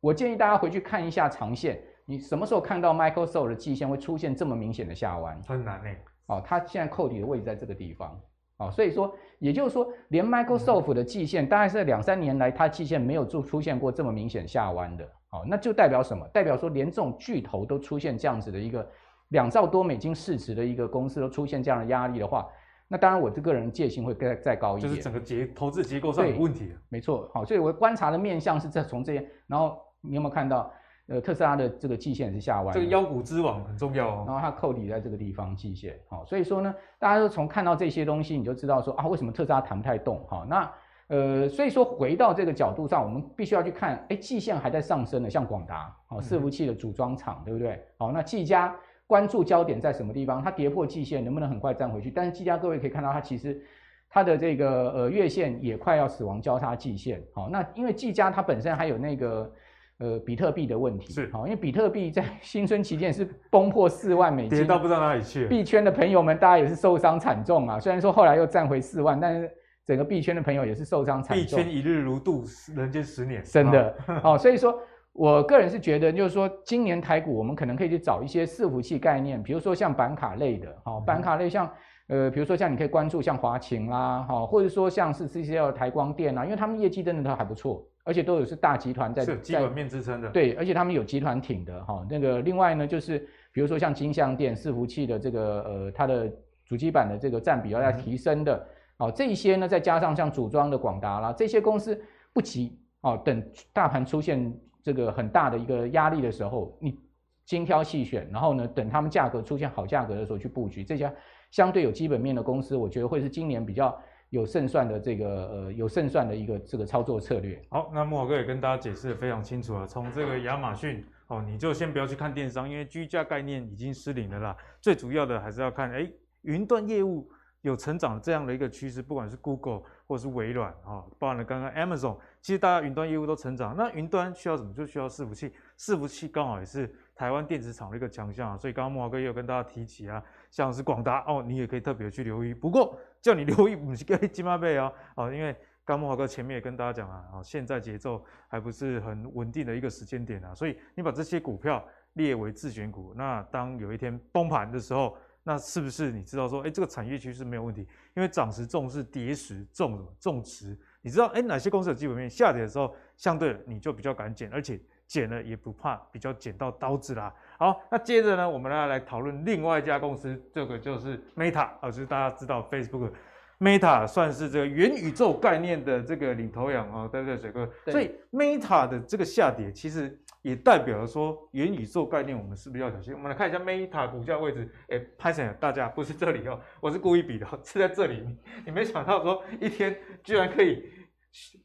我建议大家回去看一下长线。你什么时候看到 Microsoft 的季线会出现这么明显的下弯？很难诶。哦，它现在扣底的位置在这个地方。哦，所以说也就是说，连 Microsoft 的季线大概是两三年来，它季线没有出出现过这么明显下弯的，哦，那就代表什么？代表说连这种巨头都出现这样子的一个两兆多美金市值的一个公司都出现这样的压力的话，那当然我这个人戒心会再再高一点，就是整个结投资结构上有问题。没错，好，所以我观察的面向是在从这些，然后你有没有看到？呃，特斯拉的这个季线是下弯，这个腰股之王很重要哦。然后它扣底在这个地方季线，好，所以说呢，大家都从看到这些东西，你就知道说啊，为什么特斯拉弹不太动？好，那呃，所以说回到这个角度上，我们必须要去看，哎，季线还在上升的，像广达，哦，伺服器的组装厂，对不对？好，那技嘉关注焦点在什么地方？它跌破季线能不能很快站回去？但是技嘉各位可以看到，它其实它的这个呃月线也快要死亡交叉季线，好，那因为技嘉它本身还有那个。呃，比特币的问题是好，因为比特币在 新春期间是崩破四万美金，跌到不知道哪里去。币圈的朋友们，大家也是受伤惨重啊。虽然说后来又站回四万，但是整个币圈的朋友也是受伤惨重。币圈一日如度，人间十年，真的。好、哦，所以说我个人是觉得，就是说今年台股我们可能可以去找一些伺服器概念，比如说像板卡类的，好、哦，板卡类像呃，比如说像你可以关注像华擎啦，好、哦，或者说像是 CCL 台光电啊，因为他们业绩真的都还不错。而且都有是大集团在，是基本面支撑的。对，而且他们有集团挺的哈。那个另外呢，就是比如说像金相电伺服器的这个呃，它的主机板的这个占比要在提升的。哦，这一些呢，再加上像组装的广达啦，这些公司不急哦。等大盘出现这个很大的一个压力的时候，你精挑细选，然后呢，等他们价格出现好价格的时候去布局。这家相对有基本面的公司，我觉得会是今年比较。有胜算的这个呃，有胜算的一个这个操作策略。好，那慕驊哥也跟大家解释得非常清楚了。从这个亚马逊哦，你就先不要去看电商，因为居家概念已经失灵了啦。最主要的还是要看，哎，云端业务有成长这样的一个趋势，不管是 Google 或是微软啊、哦，包含了刚刚 Amazon，其实大家云端业务都成长。那云端需要什么？就需要伺服器，伺服器刚好也是台湾电子厂的一个强项啊。所以刚刚慕驊哥也有跟大家提起啊，像是广达哦，你也可以特别去留意。不过，叫你留意，不是叫你鸡妈背哦，哦，因为刚慕驊哥前面也跟大家讲啊，哦，现在节奏还不是很稳定的一个时间点啊，所以你把这些股票列为自选股，那当有一天崩盘的时候，那是不是你知道说，哎，这个产业趋势没有问题？因为涨时重视，跌时重重持，你知道，哎，哪些公司有基本面？下跌的时候，相对你就比较敢减，而且捡了也不怕，比较剪到刀子啦。好，那接着呢，我们来来讨论另外一家公司，这个就是 Meta 啊，就是大家知道 Facebook Meta 算是这个元宇宙概念的这个领头羊啊，对不对，水哥？所以 Meta 的这个下跌，其实也代表了说元宇宙概念，我们是不是要小心？我们来看一下 Meta 股价位置，哎，拍成大家不是这里哦，我是故意比的，是在这里。你没想到说一天居然可以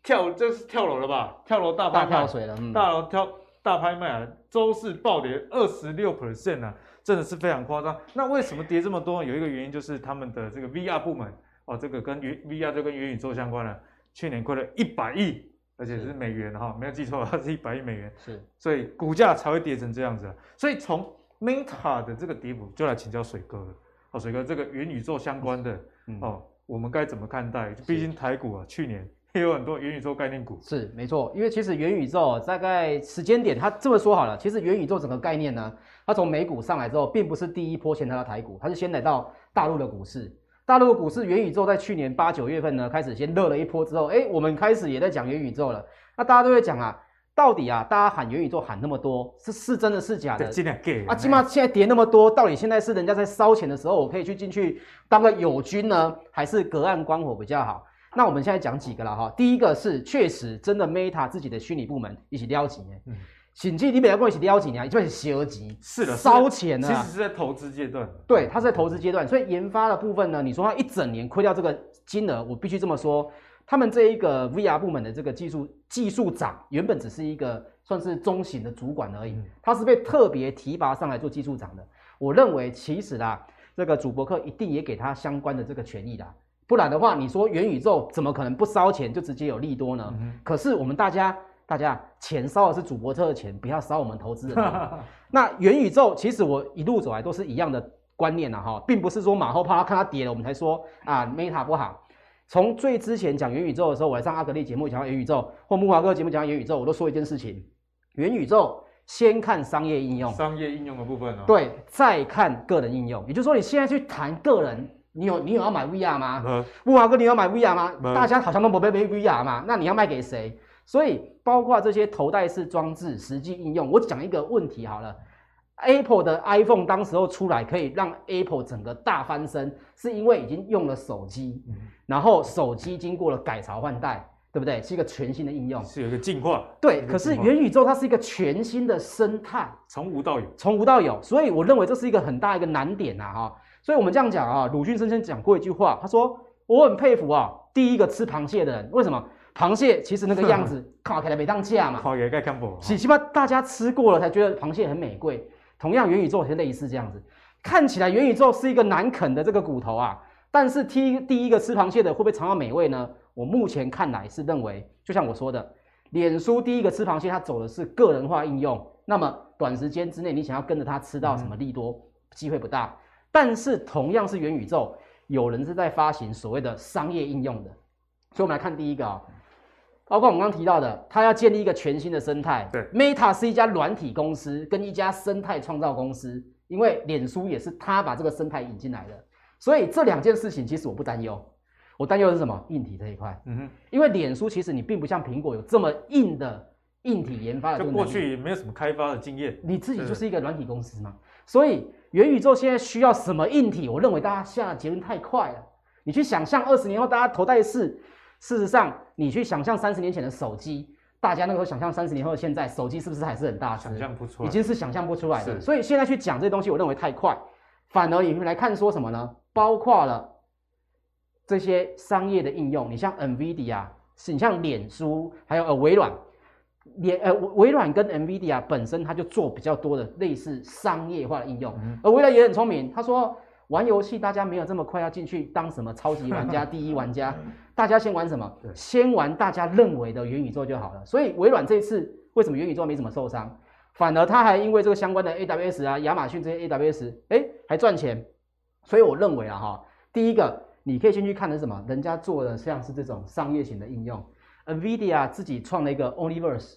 跳，这是跳楼了吧？跳楼大大跳水了，嗯、大楼跳。大拍卖啊，周四暴跌二十六 percent 啊，真的是非常夸张。那为什么跌这么多？有一个原因就是他们的这个 VR 部门哦，这个跟元 VR 就跟元宇宙相关了，去年亏了一百亿，而且是美元哈，没有记错，它是一百亿美元。是，所以股价才会跌成这样子。所以从 Meta 的这个跌幅，就来请教水哥了。哦，水哥，这个元宇宙相关的哦，我们该怎么看待？毕竟台股啊，去年。也有很多元宇宙概念股，是没错，因为其实元宇宙大概时间点，它这么说好了，其实元宇宙整个概念呢，它从美股上来之后，并不是第一波先来到台股，它是先来到大陆的股市。大陆的股市元宇宙在去年八九月份呢，开始先热了一波之后，哎，我们开始也在讲元宇宙了。那大家都会讲啊，到底啊，大家喊元宇宙喊那么多，是是真的是假的？尽量给啊，起码现在跌那么多，到底现在是人家在烧钱的时候，我可以去进去当个友军呢，还是隔岸观火比较好？那我们现在讲几个了哈，第一个是确实真的 Meta 自己的虚拟部门一起撩起，嗯，甚至你不要跟我一起撩起啊，一起烧钱，是的，烧钱呢，其实是在投资阶段，对，它是在投资阶段，所以研发的部分呢，你说它一整年亏掉这个金额，我必须这么说，他们这一个 VR 部门的这个技术技术长原本只是一个算是中型的主管而已，他是被特别提拔上来做技术长的，我认为其实啦，这个主播客一定也给他相关的这个权益的。不然的话，你说元宇宙怎么可能不烧钱就直接有利多呢？嗯、可是我们大家，大家钱烧的是主播特的钱，不要烧我们投资人。那元宇宙其实我一路走来都是一样的观念呐，哈，并不是说马后炮看它跌了我们才说啊 Meta 不好。从最之前讲元宇宙的时候，我来上阿格力节目讲元宇宙，或木华哥节目讲元宇宙，我都说一件事情：元宇宙先看商业应用，商业应用的部分哦，对，再看个人应用。也就是说，你现在去谈个人。你有你有要买 VR 吗？呃，木华哥，你要买 VR 吗？没大家好像都不被被 VR 嘛，那你要卖给谁？所以包括这些头戴式装置实际应用，我讲一个问题好了。Apple 的 iPhone 当时候出来可以让 Apple 整个大翻身，是因为已经用了手机，嗯、然后手机经过了改朝换代，对不对？是一个全新的应用，是有一个进化。对，可是元宇宙它是一个全新的生态，从无到有，从无到有，所以我认为这是一个很大一个难点呐，哈。所以我们这样讲啊，鲁迅先生讲过一句话，他说：“我很佩服啊，第一个吃螃蟹的人，为什么？螃蟹其实那个样子 看起来没当价嘛，看起来看不，起起码大家吃过了才觉得螃蟹很美贵。”同样，元宇宙也是类似这样子，看起来元宇宙是一个难啃的这个骨头啊，但是第第一个吃螃蟹的会不会尝到美味呢？我目前看来是认为，就像我说的，脸书第一个吃螃蟹，它走的是个人化应用，那么短时间之内你想要跟着它吃到什么利多，机会不大。但是同样是元宇宙，有人是在发行所谓的商业应用的，所以我们来看第一个啊。包括我们刚刚提到的，它要建立一个全新的生态。对，Meta 是一家软体公司，跟一家生态创造公司。因为脸书也是他把这个生态引进来的，所以这两件事情其实我不担忧。我担忧的是什么？硬体这一块。嗯哼，因为脸书其实你并不像苹果有这么硬的硬体研发的，就过去也没有什么开发的经验。你自己就是一个软体公司嘛，所以元宇宙现在需要什么硬体？我认为大家下的结论太快了。你去想象二十年后大家头戴式。事实上，你去想象三十年前的手机，大家那个时候想象三十年后的现在手机是不是还是很大？想象不出来，已经是想象不出来的。所以现在去讲这些东西，我认为太快，反而你们来看说什么呢？包括了这些商业的应用，你像 NVIDIA，是你像脸书，还有呃微软，脸呃微软跟 NVIDIA 本身它就做比较多的类似商业化的应用，嗯、而微软也很聪明，他说。玩游戏，大家没有这么快要进去当什么超级玩家、第一玩家，大家先玩什么？先玩大家认为的元宇宙就好了。所以微软这一次为什么元宇宙没怎么受伤，反而他还因为这个相关的 AWS 啊、亚马逊这些 AWS，哎，还赚钱。所以我认为啊，哈，第一个你可以先去看的是什么？人家做的像是这种商业型的应用，NVIDIA 自己创了一个 Omniverse，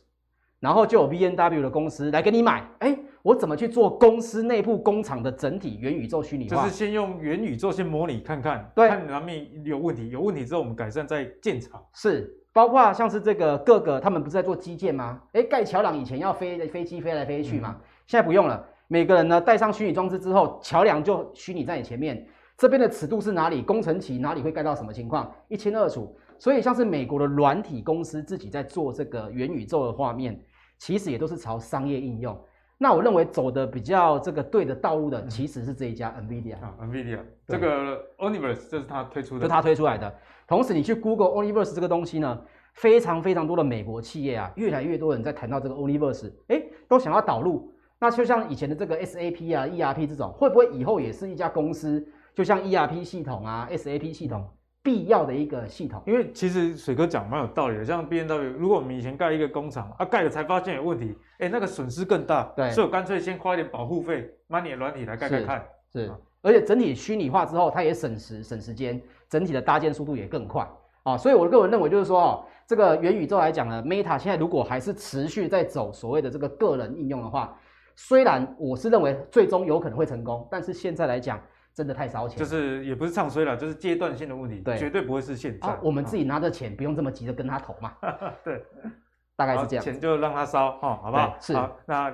然后就有 VNW 的公司来给你买，哎。我怎么去做公司内部工厂的整体元宇宙虚拟化？就是先用元宇宙先模拟看看，对，看哪边有问题，有问题之后我们改善再建厂。是，包括像是这个各个他们不是在做基建吗？哎，盖桥梁以前要飞飞机飞来飞去嘛，嗯、现在不用了，每个人呢带上虚拟装置之后，桥梁就虚拟在你前面，这边的尺度是哪里，工程期哪里会盖到什么情况，一清二楚。所以像是美国的软体公司自己在做这个元宇宙的画面，其实也都是朝商业应用。那我认为走的比较这个对的道路的，其实是这一家 NVIDIA 啊，NVIDIA 这个 Omniverse 这是他推出的，就他推出来的。同时，你去 Google Omniverse 这个东西呢，非常非常多的美国企业啊，越来越多人在谈到这个 Omniverse，哎，都想要导入。那就像以前的这个 SAP 啊、ERP 这种，会不会以后也是一家公司，就像 ERP 系统啊、SAP 系统？必要的一个系统，因为其实水哥讲蛮有道理的。像 B N W，如果我们以前盖一个工厂啊，盖了才发现有问题，哎，那个损失更大。对，所以我干脆先花一点保护费，买你的软体来盖盖看。是，是而且整体虚拟化之后，它也省时省时间，整体的搭建速度也更快啊。所以我个人认为就是说，哦，这个元宇宙来讲呢，Meta 现在如果还是持续在走所谓的这个个人应用的话，虽然我是认为最终有可能会成功，但是现在来讲。真的太烧钱，就是也不是唱衰了，就是阶段性的问题，对，绝对不会是现在。啊、我们自己拿着钱，不用这么急着跟他投嘛。对，大概是这样。钱就让他烧，哈，好不好？是。好，那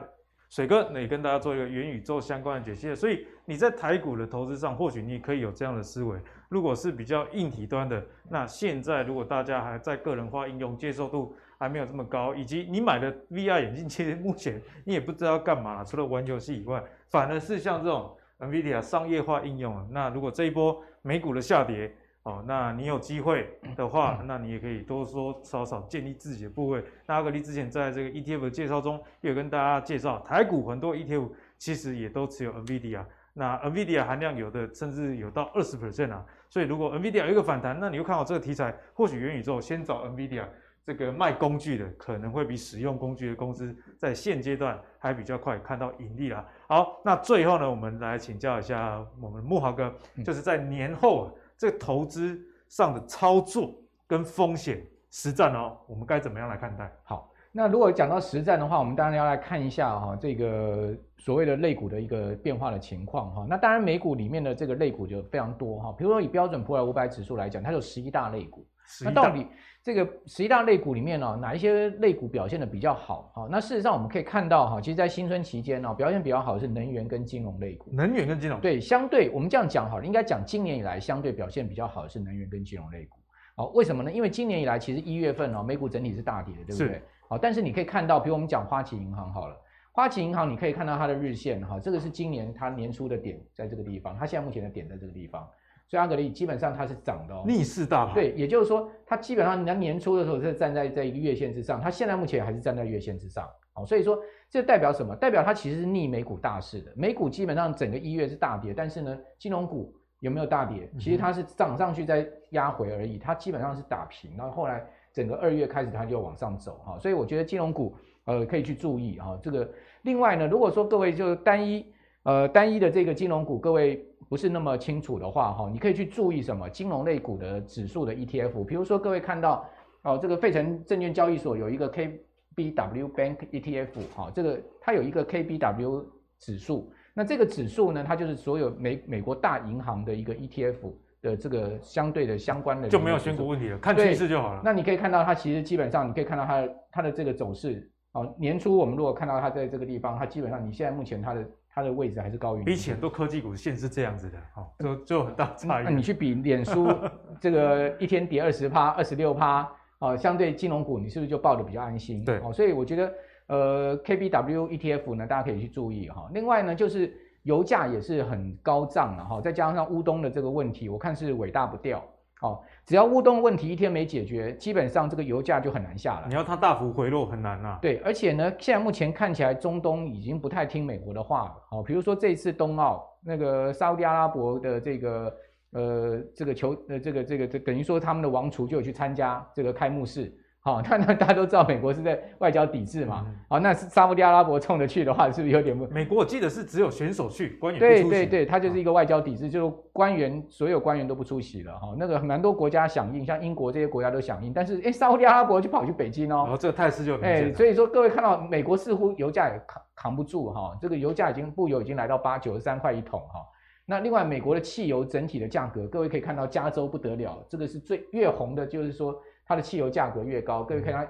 水哥，那也跟大家做一个元宇宙相关的解析。所以你在台股的投资上，或许你可以有这样的思维。如果是比较硬体端的，那现在如果大家还在个人化应用接受度还没有这么高，以及你买的 VR 眼镜，其实目前你也不知道要干嘛，除了玩游戏以外，反而是像这种。NVIDIA 商业化应用啊，那如果这一波美股的下跌哦，那你有机会的话，那你也可以多多少少建立自己的部位。那阿格力之前在这个 ETF 的介绍中，也有跟大家介绍，台股很多 ETF 其实也都持有 NVIDIA，那 NVIDIA 含量有的甚至有到二十 percent 啊。所以如果 NVIDIA 有一个反弹，那你又看好这个题材，或许元宇宙先找 NVIDIA。这个卖工具的可能会比使用工具的公司在现阶段还比较快看到盈利啦。好，那最后呢，我们来请教一下我们慕豪哥，就是在年后啊，这个投资上的操作跟风险实战哦，我们该怎么样来看待？好，那如果讲到实战的话，我们当然要来看一下哈，这个所谓的类股的一个变化的情况哈。那当然美股里面的这个类股就非常多哈，比如说以标准普尔五百指数来讲，它有十一大类股。那到底这个十一大类股里面呢，哪一些类股表现的比较好？好，那事实上我们可以看到哈，其实，在新春期间呢，表现比较好的是能源跟金融类股。能源跟金融对，相对我们这样讲好了，应该讲今年以来相对表现比较好的是能源跟金融类股。好，为什么呢？因为今年以来其实一月份哦，美股整体是大跌的，对不对？好，但是你可以看到，比如我们讲花旗银行好了，花旗银行你可以看到它的日线哈，这个是今年它年初的点在这个地方，它现在目前的点在这个地方。所以阿格力基本上它是涨的哦，逆势大盘。对，也就是说，它基本上人家年初的时候是站在这一个月线之上，它现在目前还是站在月线之上。好，所以说这代表什么？代表它其实是逆美股大势的。美股基本上整个一月是大跌，但是呢，金融股有没有大跌？其实它是涨上去再压回而已，它基本上是打平。然后后来整个二月开始它就往上走哈，所以我觉得金融股呃可以去注意哈。这个另外呢，如果说各位就单一呃单一的这个金融股，各位。不是那么清楚的话，哈，你可以去注意什么金融类股的指数的 ETF，比如说各位看到哦，这个费城证券交易所有一个 KBW Bank ETF，哈，这个它有一个 KBW 指数，那这个指数呢，它就是所有美美国大银行的一个 ETF 的这个相对的相关的就没有选股问题了，看趋势就好了。那你可以看到它其实基本上你可以看到它的它的这个走势，哦，年初我们如果看到它在这个地方，它基本上你现在目前它的。它的位置还是高于比起很多科技股现是这样子的，哦，就就很大差异。那你去比脸书 这个一天跌二十趴、二十六趴，哦，相对金融股，你是不是就抱的比较安心？对，哦，所以我觉得，呃，KBW ETF 呢，大家可以去注意哈。另外呢，就是油价也是很高涨了哈，再加上乌东的这个问题，我看是尾大不掉。哦，只要乌东问题一天没解决，基本上这个油价就很难下来。你要它大幅回落很难啊。对，而且呢，现在目前看起来中东已经不太听美国的话了。哦，比如说这一次冬奥，那个沙乌地阿拉伯的这个呃这个球呃这个这个这等于说他们的王储就有去参加这个开幕式。好，那那大家都知道美国是在外交抵制嘛。好，那是沙乌地阿拉伯冲着去的话，是不是有点不？美国我记得是只有选手去，官员对对对，他就是一个外交抵制，就是官员所有官员都不出席了哈。那个蛮多国家响应，像英国这些国家都响应，但是哎，沙乌地阿拉伯就跑去北京哦。哦，这个态势就哎，所以说各位看到美国似乎油价也扛扛不住哈，这个油价已经布油已经来到八九十三块一桶哈。那另外美国的汽油整体的价格，各位可以看到加州不得了，这个是最越红的，就是说它的汽油价格越高，各位看它。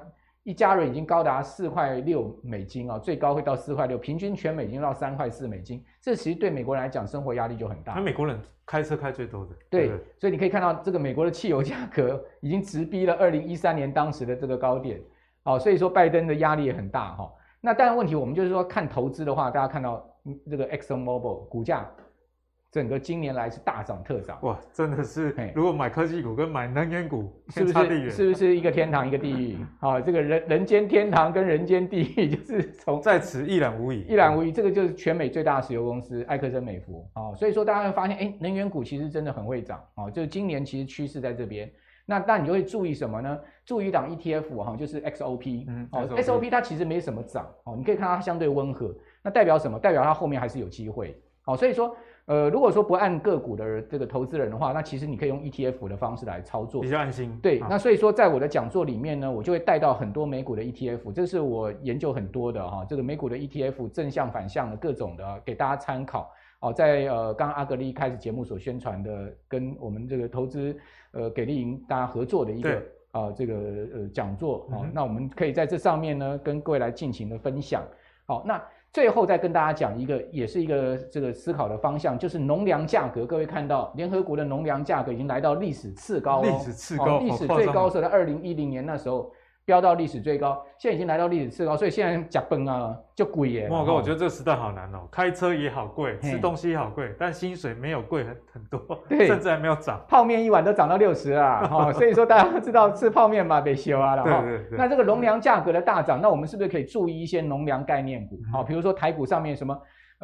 一加仑已经高达四块六美金啊，最高会到四块六，平均全美已经到三块四美金。这其实对美国人来讲，生活压力就很大。那美国人开车开最多的，对，对，所以你可以看到这个美国的汽油价格已经直逼了二零一三年当时的这个高点。好，所以说拜登的压力也很大哈。那当然问题，我们就是说看投资的话，大家看到这个 Exxon Mobil 股价。整个今年来是大涨特涨，哇，真的是！如果买科技股跟买能源股，是不是是不是一个天堂一个地狱？好，这个人人间天堂跟人间地狱 就是从在此一览无遗，一览无遗。这个就是全美最大的石油公司埃克森美孚啊，所以说大家会发现，哎，能源股其实真的很会涨啊，就是今年其实趋势在这边。那那你就会注意什么呢？注意一档 ETF 哈，就是 XOP，嗯，哦，XOP 它其实没什么涨哦，你可以看它相对温和，那代表什么？代表它后面还是有机会。好，所以说。呃，如果说不按个股的这个投资人的话，那其实你可以用 ETF 的方式来操作，比较安心。对，那所以说在我的讲座里面呢，我就会带到很多美股的 ETF，这是我研究很多的哈，这个美股的 ETF 正向反向的各种的给大家参考。哦，在呃刚刚阿格力开始节目所宣传的，跟我们这个投资呃给力营大家合作的一个啊这个呃讲座啊，那我们可以在这上面呢跟各位来进行的分享。好，那。最后再跟大家讲一个，也是一个这个思考的方向，就是农粮价格。各位看到联合国的农粮价格已经来到历史次高哦，历史次高，历史最高是在二零一零年那时候。飙到历史最高，现在已经来到历史次高，所以现在假崩啊就贵耶。莫哥，我觉得这个时代好难哦，开车也好贵，吃东西也好贵，但薪水没有贵很很多，对，甚至还没有涨。泡面一碗都涨到六十啊，哈，所以说大家都知道吃泡面嘛，被修啊了哈。对对对。那这个农粮价格的大涨，那我们是不是可以注意一些农粮概念股？好，比如说台股上面什么？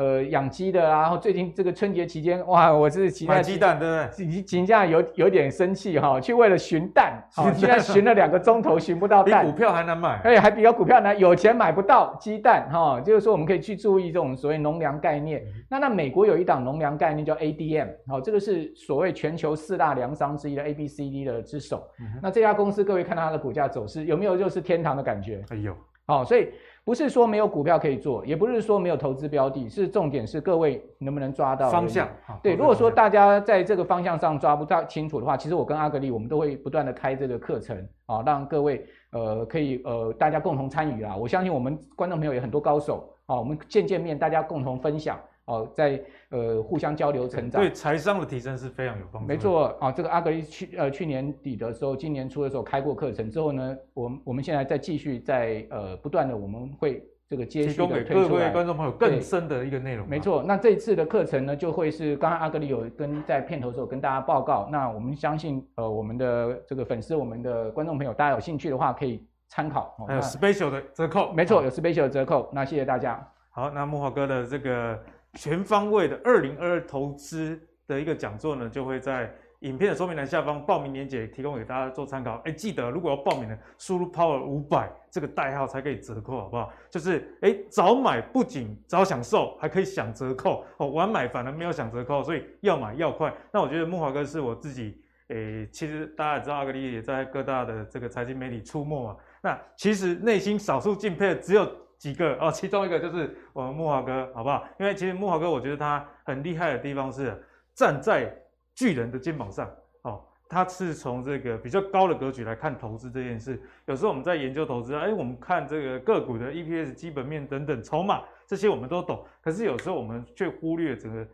呃，养鸡的啊，然后最近这个春节期间，哇，我是期待买鸡蛋，对不对？鸡鸡价有有点生气哈，去为了寻蛋，好，现在寻了两个钟头寻不到 蛋，比股票还难买，哎，还比较股票难，有钱买不到鸡蛋哈，就是说我们可以去注意这种所谓农粮概念。那那美国有一档农粮概念叫 ADM，好，这个是所谓全球四大粮商之一的 ABCD 的之首。那这家公司各位看到它的股价走势有没有就是天堂的感觉？哎呦。好，所以不是说没有股票可以做，也不是说没有投资标的，是重点是各位能不能抓到方向。对，如果说大家在这个方向上抓不到清楚的话，其实我跟阿格力我们都会不断的开这个课程啊，让各位呃可以呃大家共同参与啊。我相信我们观众朋友也很多高手啊，我们见见面，大家共同分享。哦，在呃互相交流成长，对财商的提升是非常有帮助。没错啊，这个阿格力去呃去年底的时候，今年初的时候开过课程之后呢，我我们现在再继续在呃不断的我们会这个接续的推出来，提供给各位观众朋友更深的一个内容。没错，那这一次的课程呢，就会是刚刚阿格力有跟在片头的时候跟大家报告，那我们相信呃我们的这个粉丝，我们的观众朋友，大家有兴趣的话可以参考。还有 special 的折扣，没错，有 special 的折扣。那谢谢大家。好，那木华哥的这个。全方位的二零二二投资的一个讲座呢，就会在影片的说明栏下方报名链接提供给大家做参考。哎，记得如果要报名的，输入 Power 五百这个代号才可以折扣，好不好？就是哎，早买不仅早享受，还可以享折扣哦。晚买反而没有享折扣，所以要买要快。那我觉得木华哥是我自己，哎，其实大家也知道阿格力也在各大的这个财经媒体出没嘛。那其实内心少数敬佩的只有。几个哦，其中一个就是我们木华哥，好不好？因为其实木华哥，我觉得他很厉害的地方是站在巨人的肩膀上哦。他是从这个比较高的格局来看投资这件事。有时候我们在研究投资，哎，我们看这个个股的 EPS、基本面等等筹码这些我们都懂，可是有时候我们却忽略整个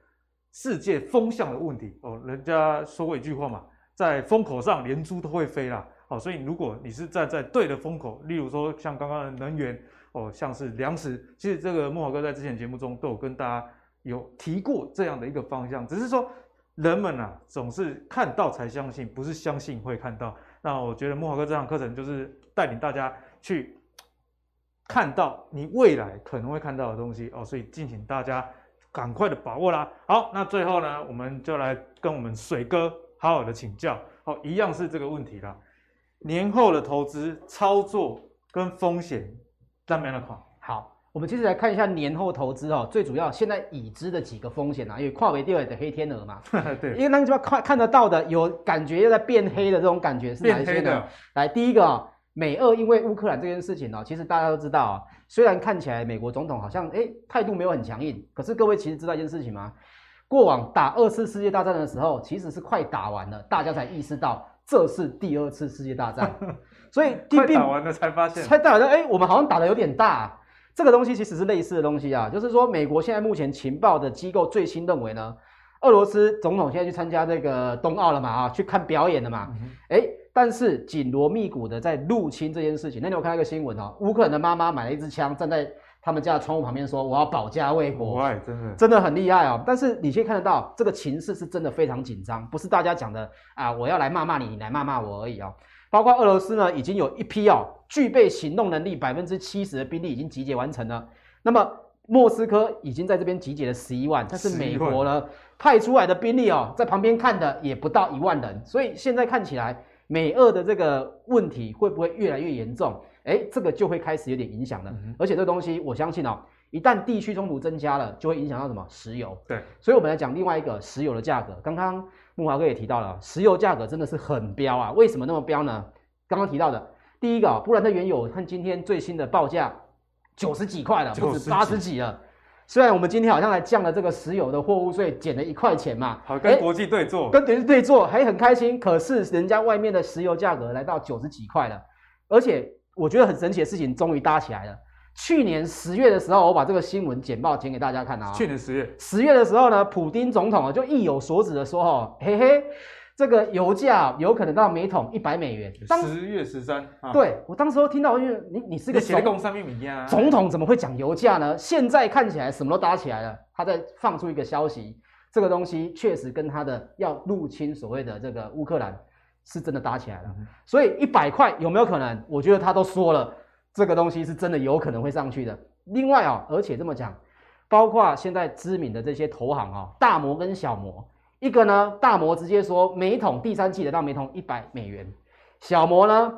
世界风向的问题哦。人家说过一句话嘛，在风口上连猪都会飞啦。哦，所以如果你是站在对的风口，例如说像刚刚的能源。哦，像是粮食，其实这个木华哥在之前节目中都有跟大家有提过这样的一个方向，只是说人们啊总是看到才相信，不是相信会看到。那我觉得木华哥这堂课程就是带领大家去看到你未来可能会看到的东西哦，所以敬请大家赶快的把握啦。好，那最后呢，我们就来跟我们水哥好好的请教。哦，一样是这个问题啦，年后的投资操作跟风险。这样的话，好，我们接着来看一下年后投资哦，最主要现在已知的几个风险啊，因为跨维第二的黑天鹅嘛，对，因为那个地方看看得到的，有感觉又在变黑的这种感觉是哪一些呢？来，第一个啊，美俄因为乌克兰这件事情呢，其实大家都知道啊，虽然看起来美国总统好像哎态度没有很强硬，可是各位其实知道一件事情吗？过往打二次世界大战的时候，其实是快打完了，大家才意识到这是第二次世界大战。所以快打完了才发现，才打完了，哎，我们好像打的有点大。这个东西其实是类似的东西啊，就是说美国现在目前情报的机构最新认为呢，俄罗斯总统现在去参加这个冬奥了嘛，啊，去看表演了嘛，哎、嗯，但是紧锣密鼓的在入侵这件事情。那天我看到一个新闻哦，乌克兰的妈妈买了一支枪，站在他们家的窗户旁边说：“我要保家卫国。”真的真的很厉害哦。但是你可以看得到，这个情势是真的非常紧张，不是大家讲的啊，我要来骂骂你，你来骂骂我而已哦。包括俄罗斯呢，已经有一批哦，具备行动能力百分之七十的兵力已经集结完成了。那么莫斯科已经在这边集结了十一万，但是美国呢派出来的兵力哦，在旁边看的也不到一万人。所以现在看起来，美俄的这个问题会不会越来越严重？哎，这个就会开始有点影响了。嗯、而且这东西，我相信哦，一旦地区冲突增加了，就会影响到什么？石油。对，所以我们来讲另外一个石油的价格。刚刚。木华哥也提到了，石油价格真的是很飙啊！为什么那么飙呢？刚刚提到的，第一个，布兰特原油看今天最新的报价九十几块了，不止八十几了。虽然我们今天好像还降了这个石油的货物税，减了一块钱嘛，好跟国际对坐，跟国际对坐还很开心。可是人家外面的石油价格来到九十几块了，而且我觉得很神奇的事情终于搭起来了。去年十月的时候，我把这个新闻简报剪给大家看啊。去年十月，十月的时候呢，普丁总统啊就意有所指的说：“哦，嘿嘿，这个油价有可能到每桶一百美元。”十月十三，对，我当时候听到，因为你你是个总统，怎么会讲油价呢？现在看起来什么都搭起来了。他在放出一个消息，这个东西确实跟他的要入侵所谓的这个乌克兰是真的搭起来了。嗯、所以一百块有没有可能？我觉得他都说了。这个东西是真的有可能会上去的。另外啊，而且这么讲，包括现在知名的这些投行啊，大摩跟小摩，一个呢，大摩直接说每桶第三季得到每桶一百美元，小摩呢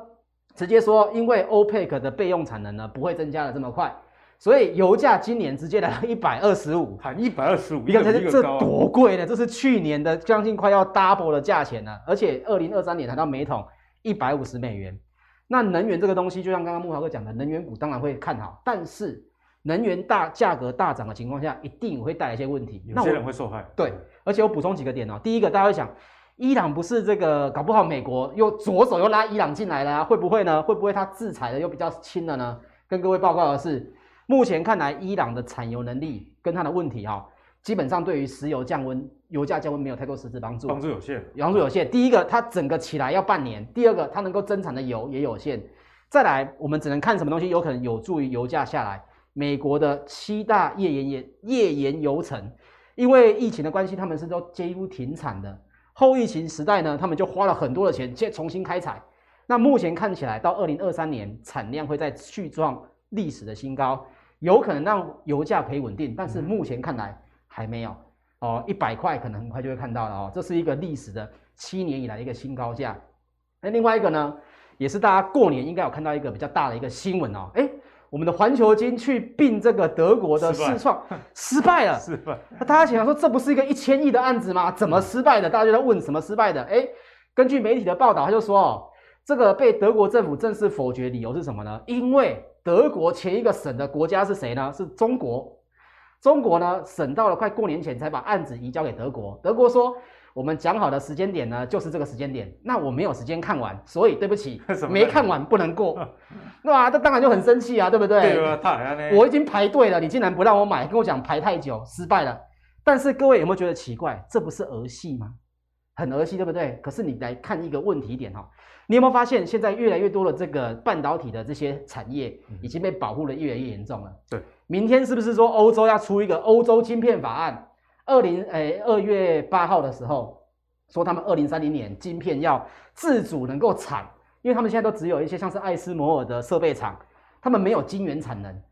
直接说，因为 OPEC 的备用产能呢不会增加的这么快，所以油价今年直接来到一百二十五，喊一百二十五，你看这这多贵呢？这是去年的将近快要 double 的价钱呢，而且二零二三年谈到每桶一百五十美元。那能源这个东西，就像刚刚木华哥讲的，能源股当然会看好，但是能源大价格大涨的情况下，一定会带来一些问题。有些人会受害。对，而且我补充几个点哦。第一个，大家会想，伊朗不是这个，搞不好美国又左手又拉伊朗进来了啊，会不会呢？会不会他制裁的又比较轻了呢？跟各位报告的是，目前看来，伊朗的产油能力跟它的问题哈，基本上对于石油降温、油价降温没有太多实质帮助，帮助有限，帮助有限。第一个，它整个起来要半年；第二个，它能够增产的油也有限。再来，我们只能看什么东西有可能有助于油价下来。美国的七大页岩油页岩油层，因为疫情的关系，他们是都几乎停产的。后疫情时代呢，他们就花了很多的钱，去重新开采。那目前看起来，到二零二三年产量会再续创历史的新高，有可能让油价可以稳定。但是目前看来还没有哦，一百块可能很快就会看到了哦。这是一个历史的七年以来的一个新高价。那另外一个呢？也是大家过年应该有看到一个比较大的一个新闻哦，哎，我们的环球金去并这个德国的世创失败了，失败。那大家想说，这不是一个一千亿的案子吗？怎么失败的？大家就在问什么失败的？哎，根据媒体的报道，他就说哦，这个被德国政府正式否决，理由是什么呢？因为德国前一个审的国家是谁呢？是中国。中国呢，审到了快过年前才把案子移交给德国，德国说。我们讲好的时间点呢，就是这个时间点。那我没有时间看完，所以对不起，没看完不能过。那啊，这当然就很生气啊，对不对？对啊，我已经排队了，你竟然不让我买，跟我讲排太久，失败了。但是各位有没有觉得奇怪？这不是儿戏吗？很儿戏，对不对？可是你来看一个问题点哈，你有没有发现现在越来越多的这个半导体的这些产业已经被保护的越来越严重了？对，明天是不是说欧洲要出一个欧洲晶片法案？二零诶二月八号的时候，说他们二零三零年晶片要自主能够产，因为他们现在都只有一些像是艾斯摩尔的设备厂，他们没有晶圆产能。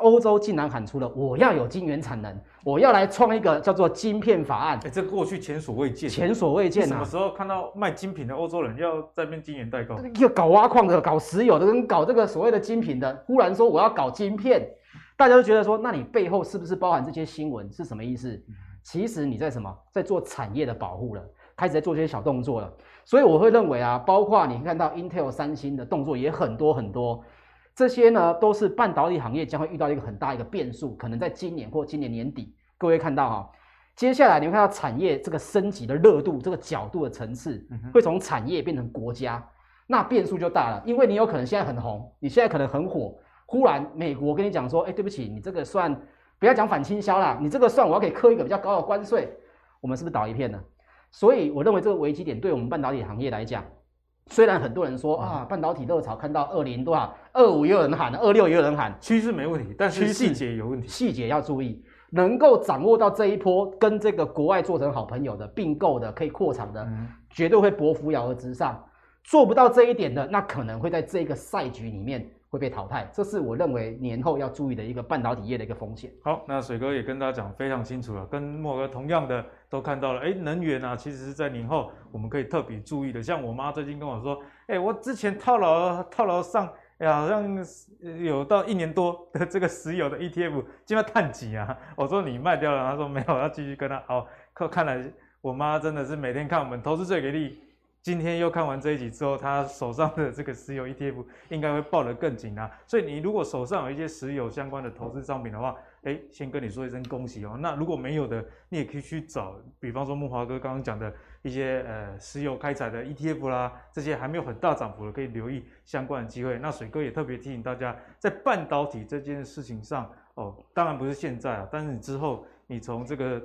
欧洲竟然喊出了我要有晶圆产能，我要来创一个叫做晶片法案。哎，这过去前所未见，前所未见啊！什么时候看到卖精品的欧洲人要在变晶圆代工？要搞挖矿的、搞石油的、跟搞这个所谓的精品的，忽然说我要搞晶片。大家都觉得说，那你背后是不是包含这些新闻？是什么意思？其实你在什么，在做产业的保护了，开始在做这些小动作了。所以我会认为啊，包括你看到 Intel、三星的动作也很多很多，这些呢都是半导体行业将会遇到一个很大一个变数，可能在今年或今年年底，各位看到哈，接下来你会看到产业这个升级的热度、这个角度的层次，会从产业变成国家，那变数就大了，因为你有可能现在很红，你现在可能很火。忽然，美国跟你讲说，哎，对不起，你这个算不要讲反倾销啦，你这个算我要给课一个比较高的关税，我们是不是倒一片呢？所以我认为这个危机点对我们半导体行业来讲，虽然很多人说啊，半导体热潮看到二零多少，二五也有人喊，二六也有人喊，趋势没问题，但是细节有问题，细节要注意，能够掌握到这一波跟这个国外做成好朋友的并购的可以扩产的，嗯、绝对会搏扶摇而直上，做不到这一点的，那可能会在这个赛局里面。会被淘汰，这是我认为年后要注意的一个半导体业的一个风险。好，那水哥也跟大家讲非常清楚了，跟莫哥同样的都看到了，哎，能源啊，其实是在年后我们可以特别注意的。像我妈最近跟我说，哎，我之前套牢套牢上，哎，好像有到一年多的这个石油的 ETF，今晚探底啊？我说你卖掉了，她说没有，要继续跟他。好，看看来我妈真的是每天看我们投资最给力。今天又看完这一集之后，他手上的这个石油 ETF 应该会抱得更紧啊。所以你如果手上有一些石油相关的投资商品的话，诶，先跟你说一声恭喜哦。那如果没有的，你也可以去找，比方说木华哥刚刚讲的一些呃石油开采的 ETF 啦，这些还没有很大涨幅的，可以留意相关的机会。那水哥也特别提醒大家，在半导体这件事情上哦，当然不是现在啊，但是你之后你从这个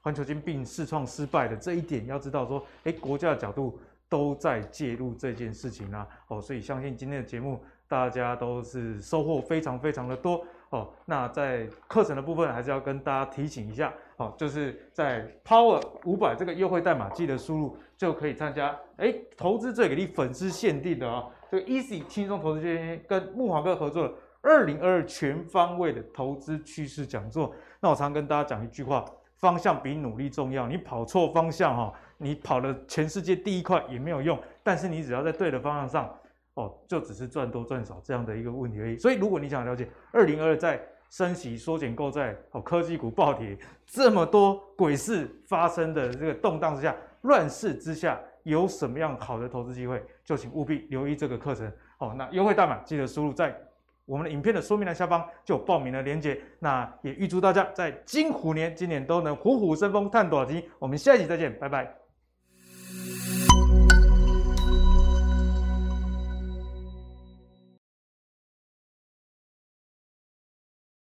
环球金并试创失败的这一点，要知道说，诶，国家的角度。都在介入这件事情啊，哦，所以相信今天的节目大家都是收获非常非常的多哦。那在课程的部分还是要跟大家提醒一下，哦，就是在 Power 五百这个优惠代码记得输入就可以参加，哎，投资最给力粉丝限定的啊、哦，这个 Easy 轻松投资圈跟慕驊哥合作的二零二二全方位的投资趋势讲座。那我常跟大家讲一句话。方向比努力重要。你跑错方向哈，你跑了全世界第一块也没有用。但是你只要在对的方向上，哦，就只是赚多赚少这样的一个问题而已。所以如果你想了解二零二二在升息、缩减购债、哦科技股暴跌这么多鬼事发生的这个动荡之下、乱世之下，有什么样好的投资机会，就请务必留意这个课程。哦，那优惠代码记得输入在我们的影片的说明栏下方就有报名的链接。那也预祝大家在金虎年今年都能虎虎生风，探大金。我们下一集再见，拜拜。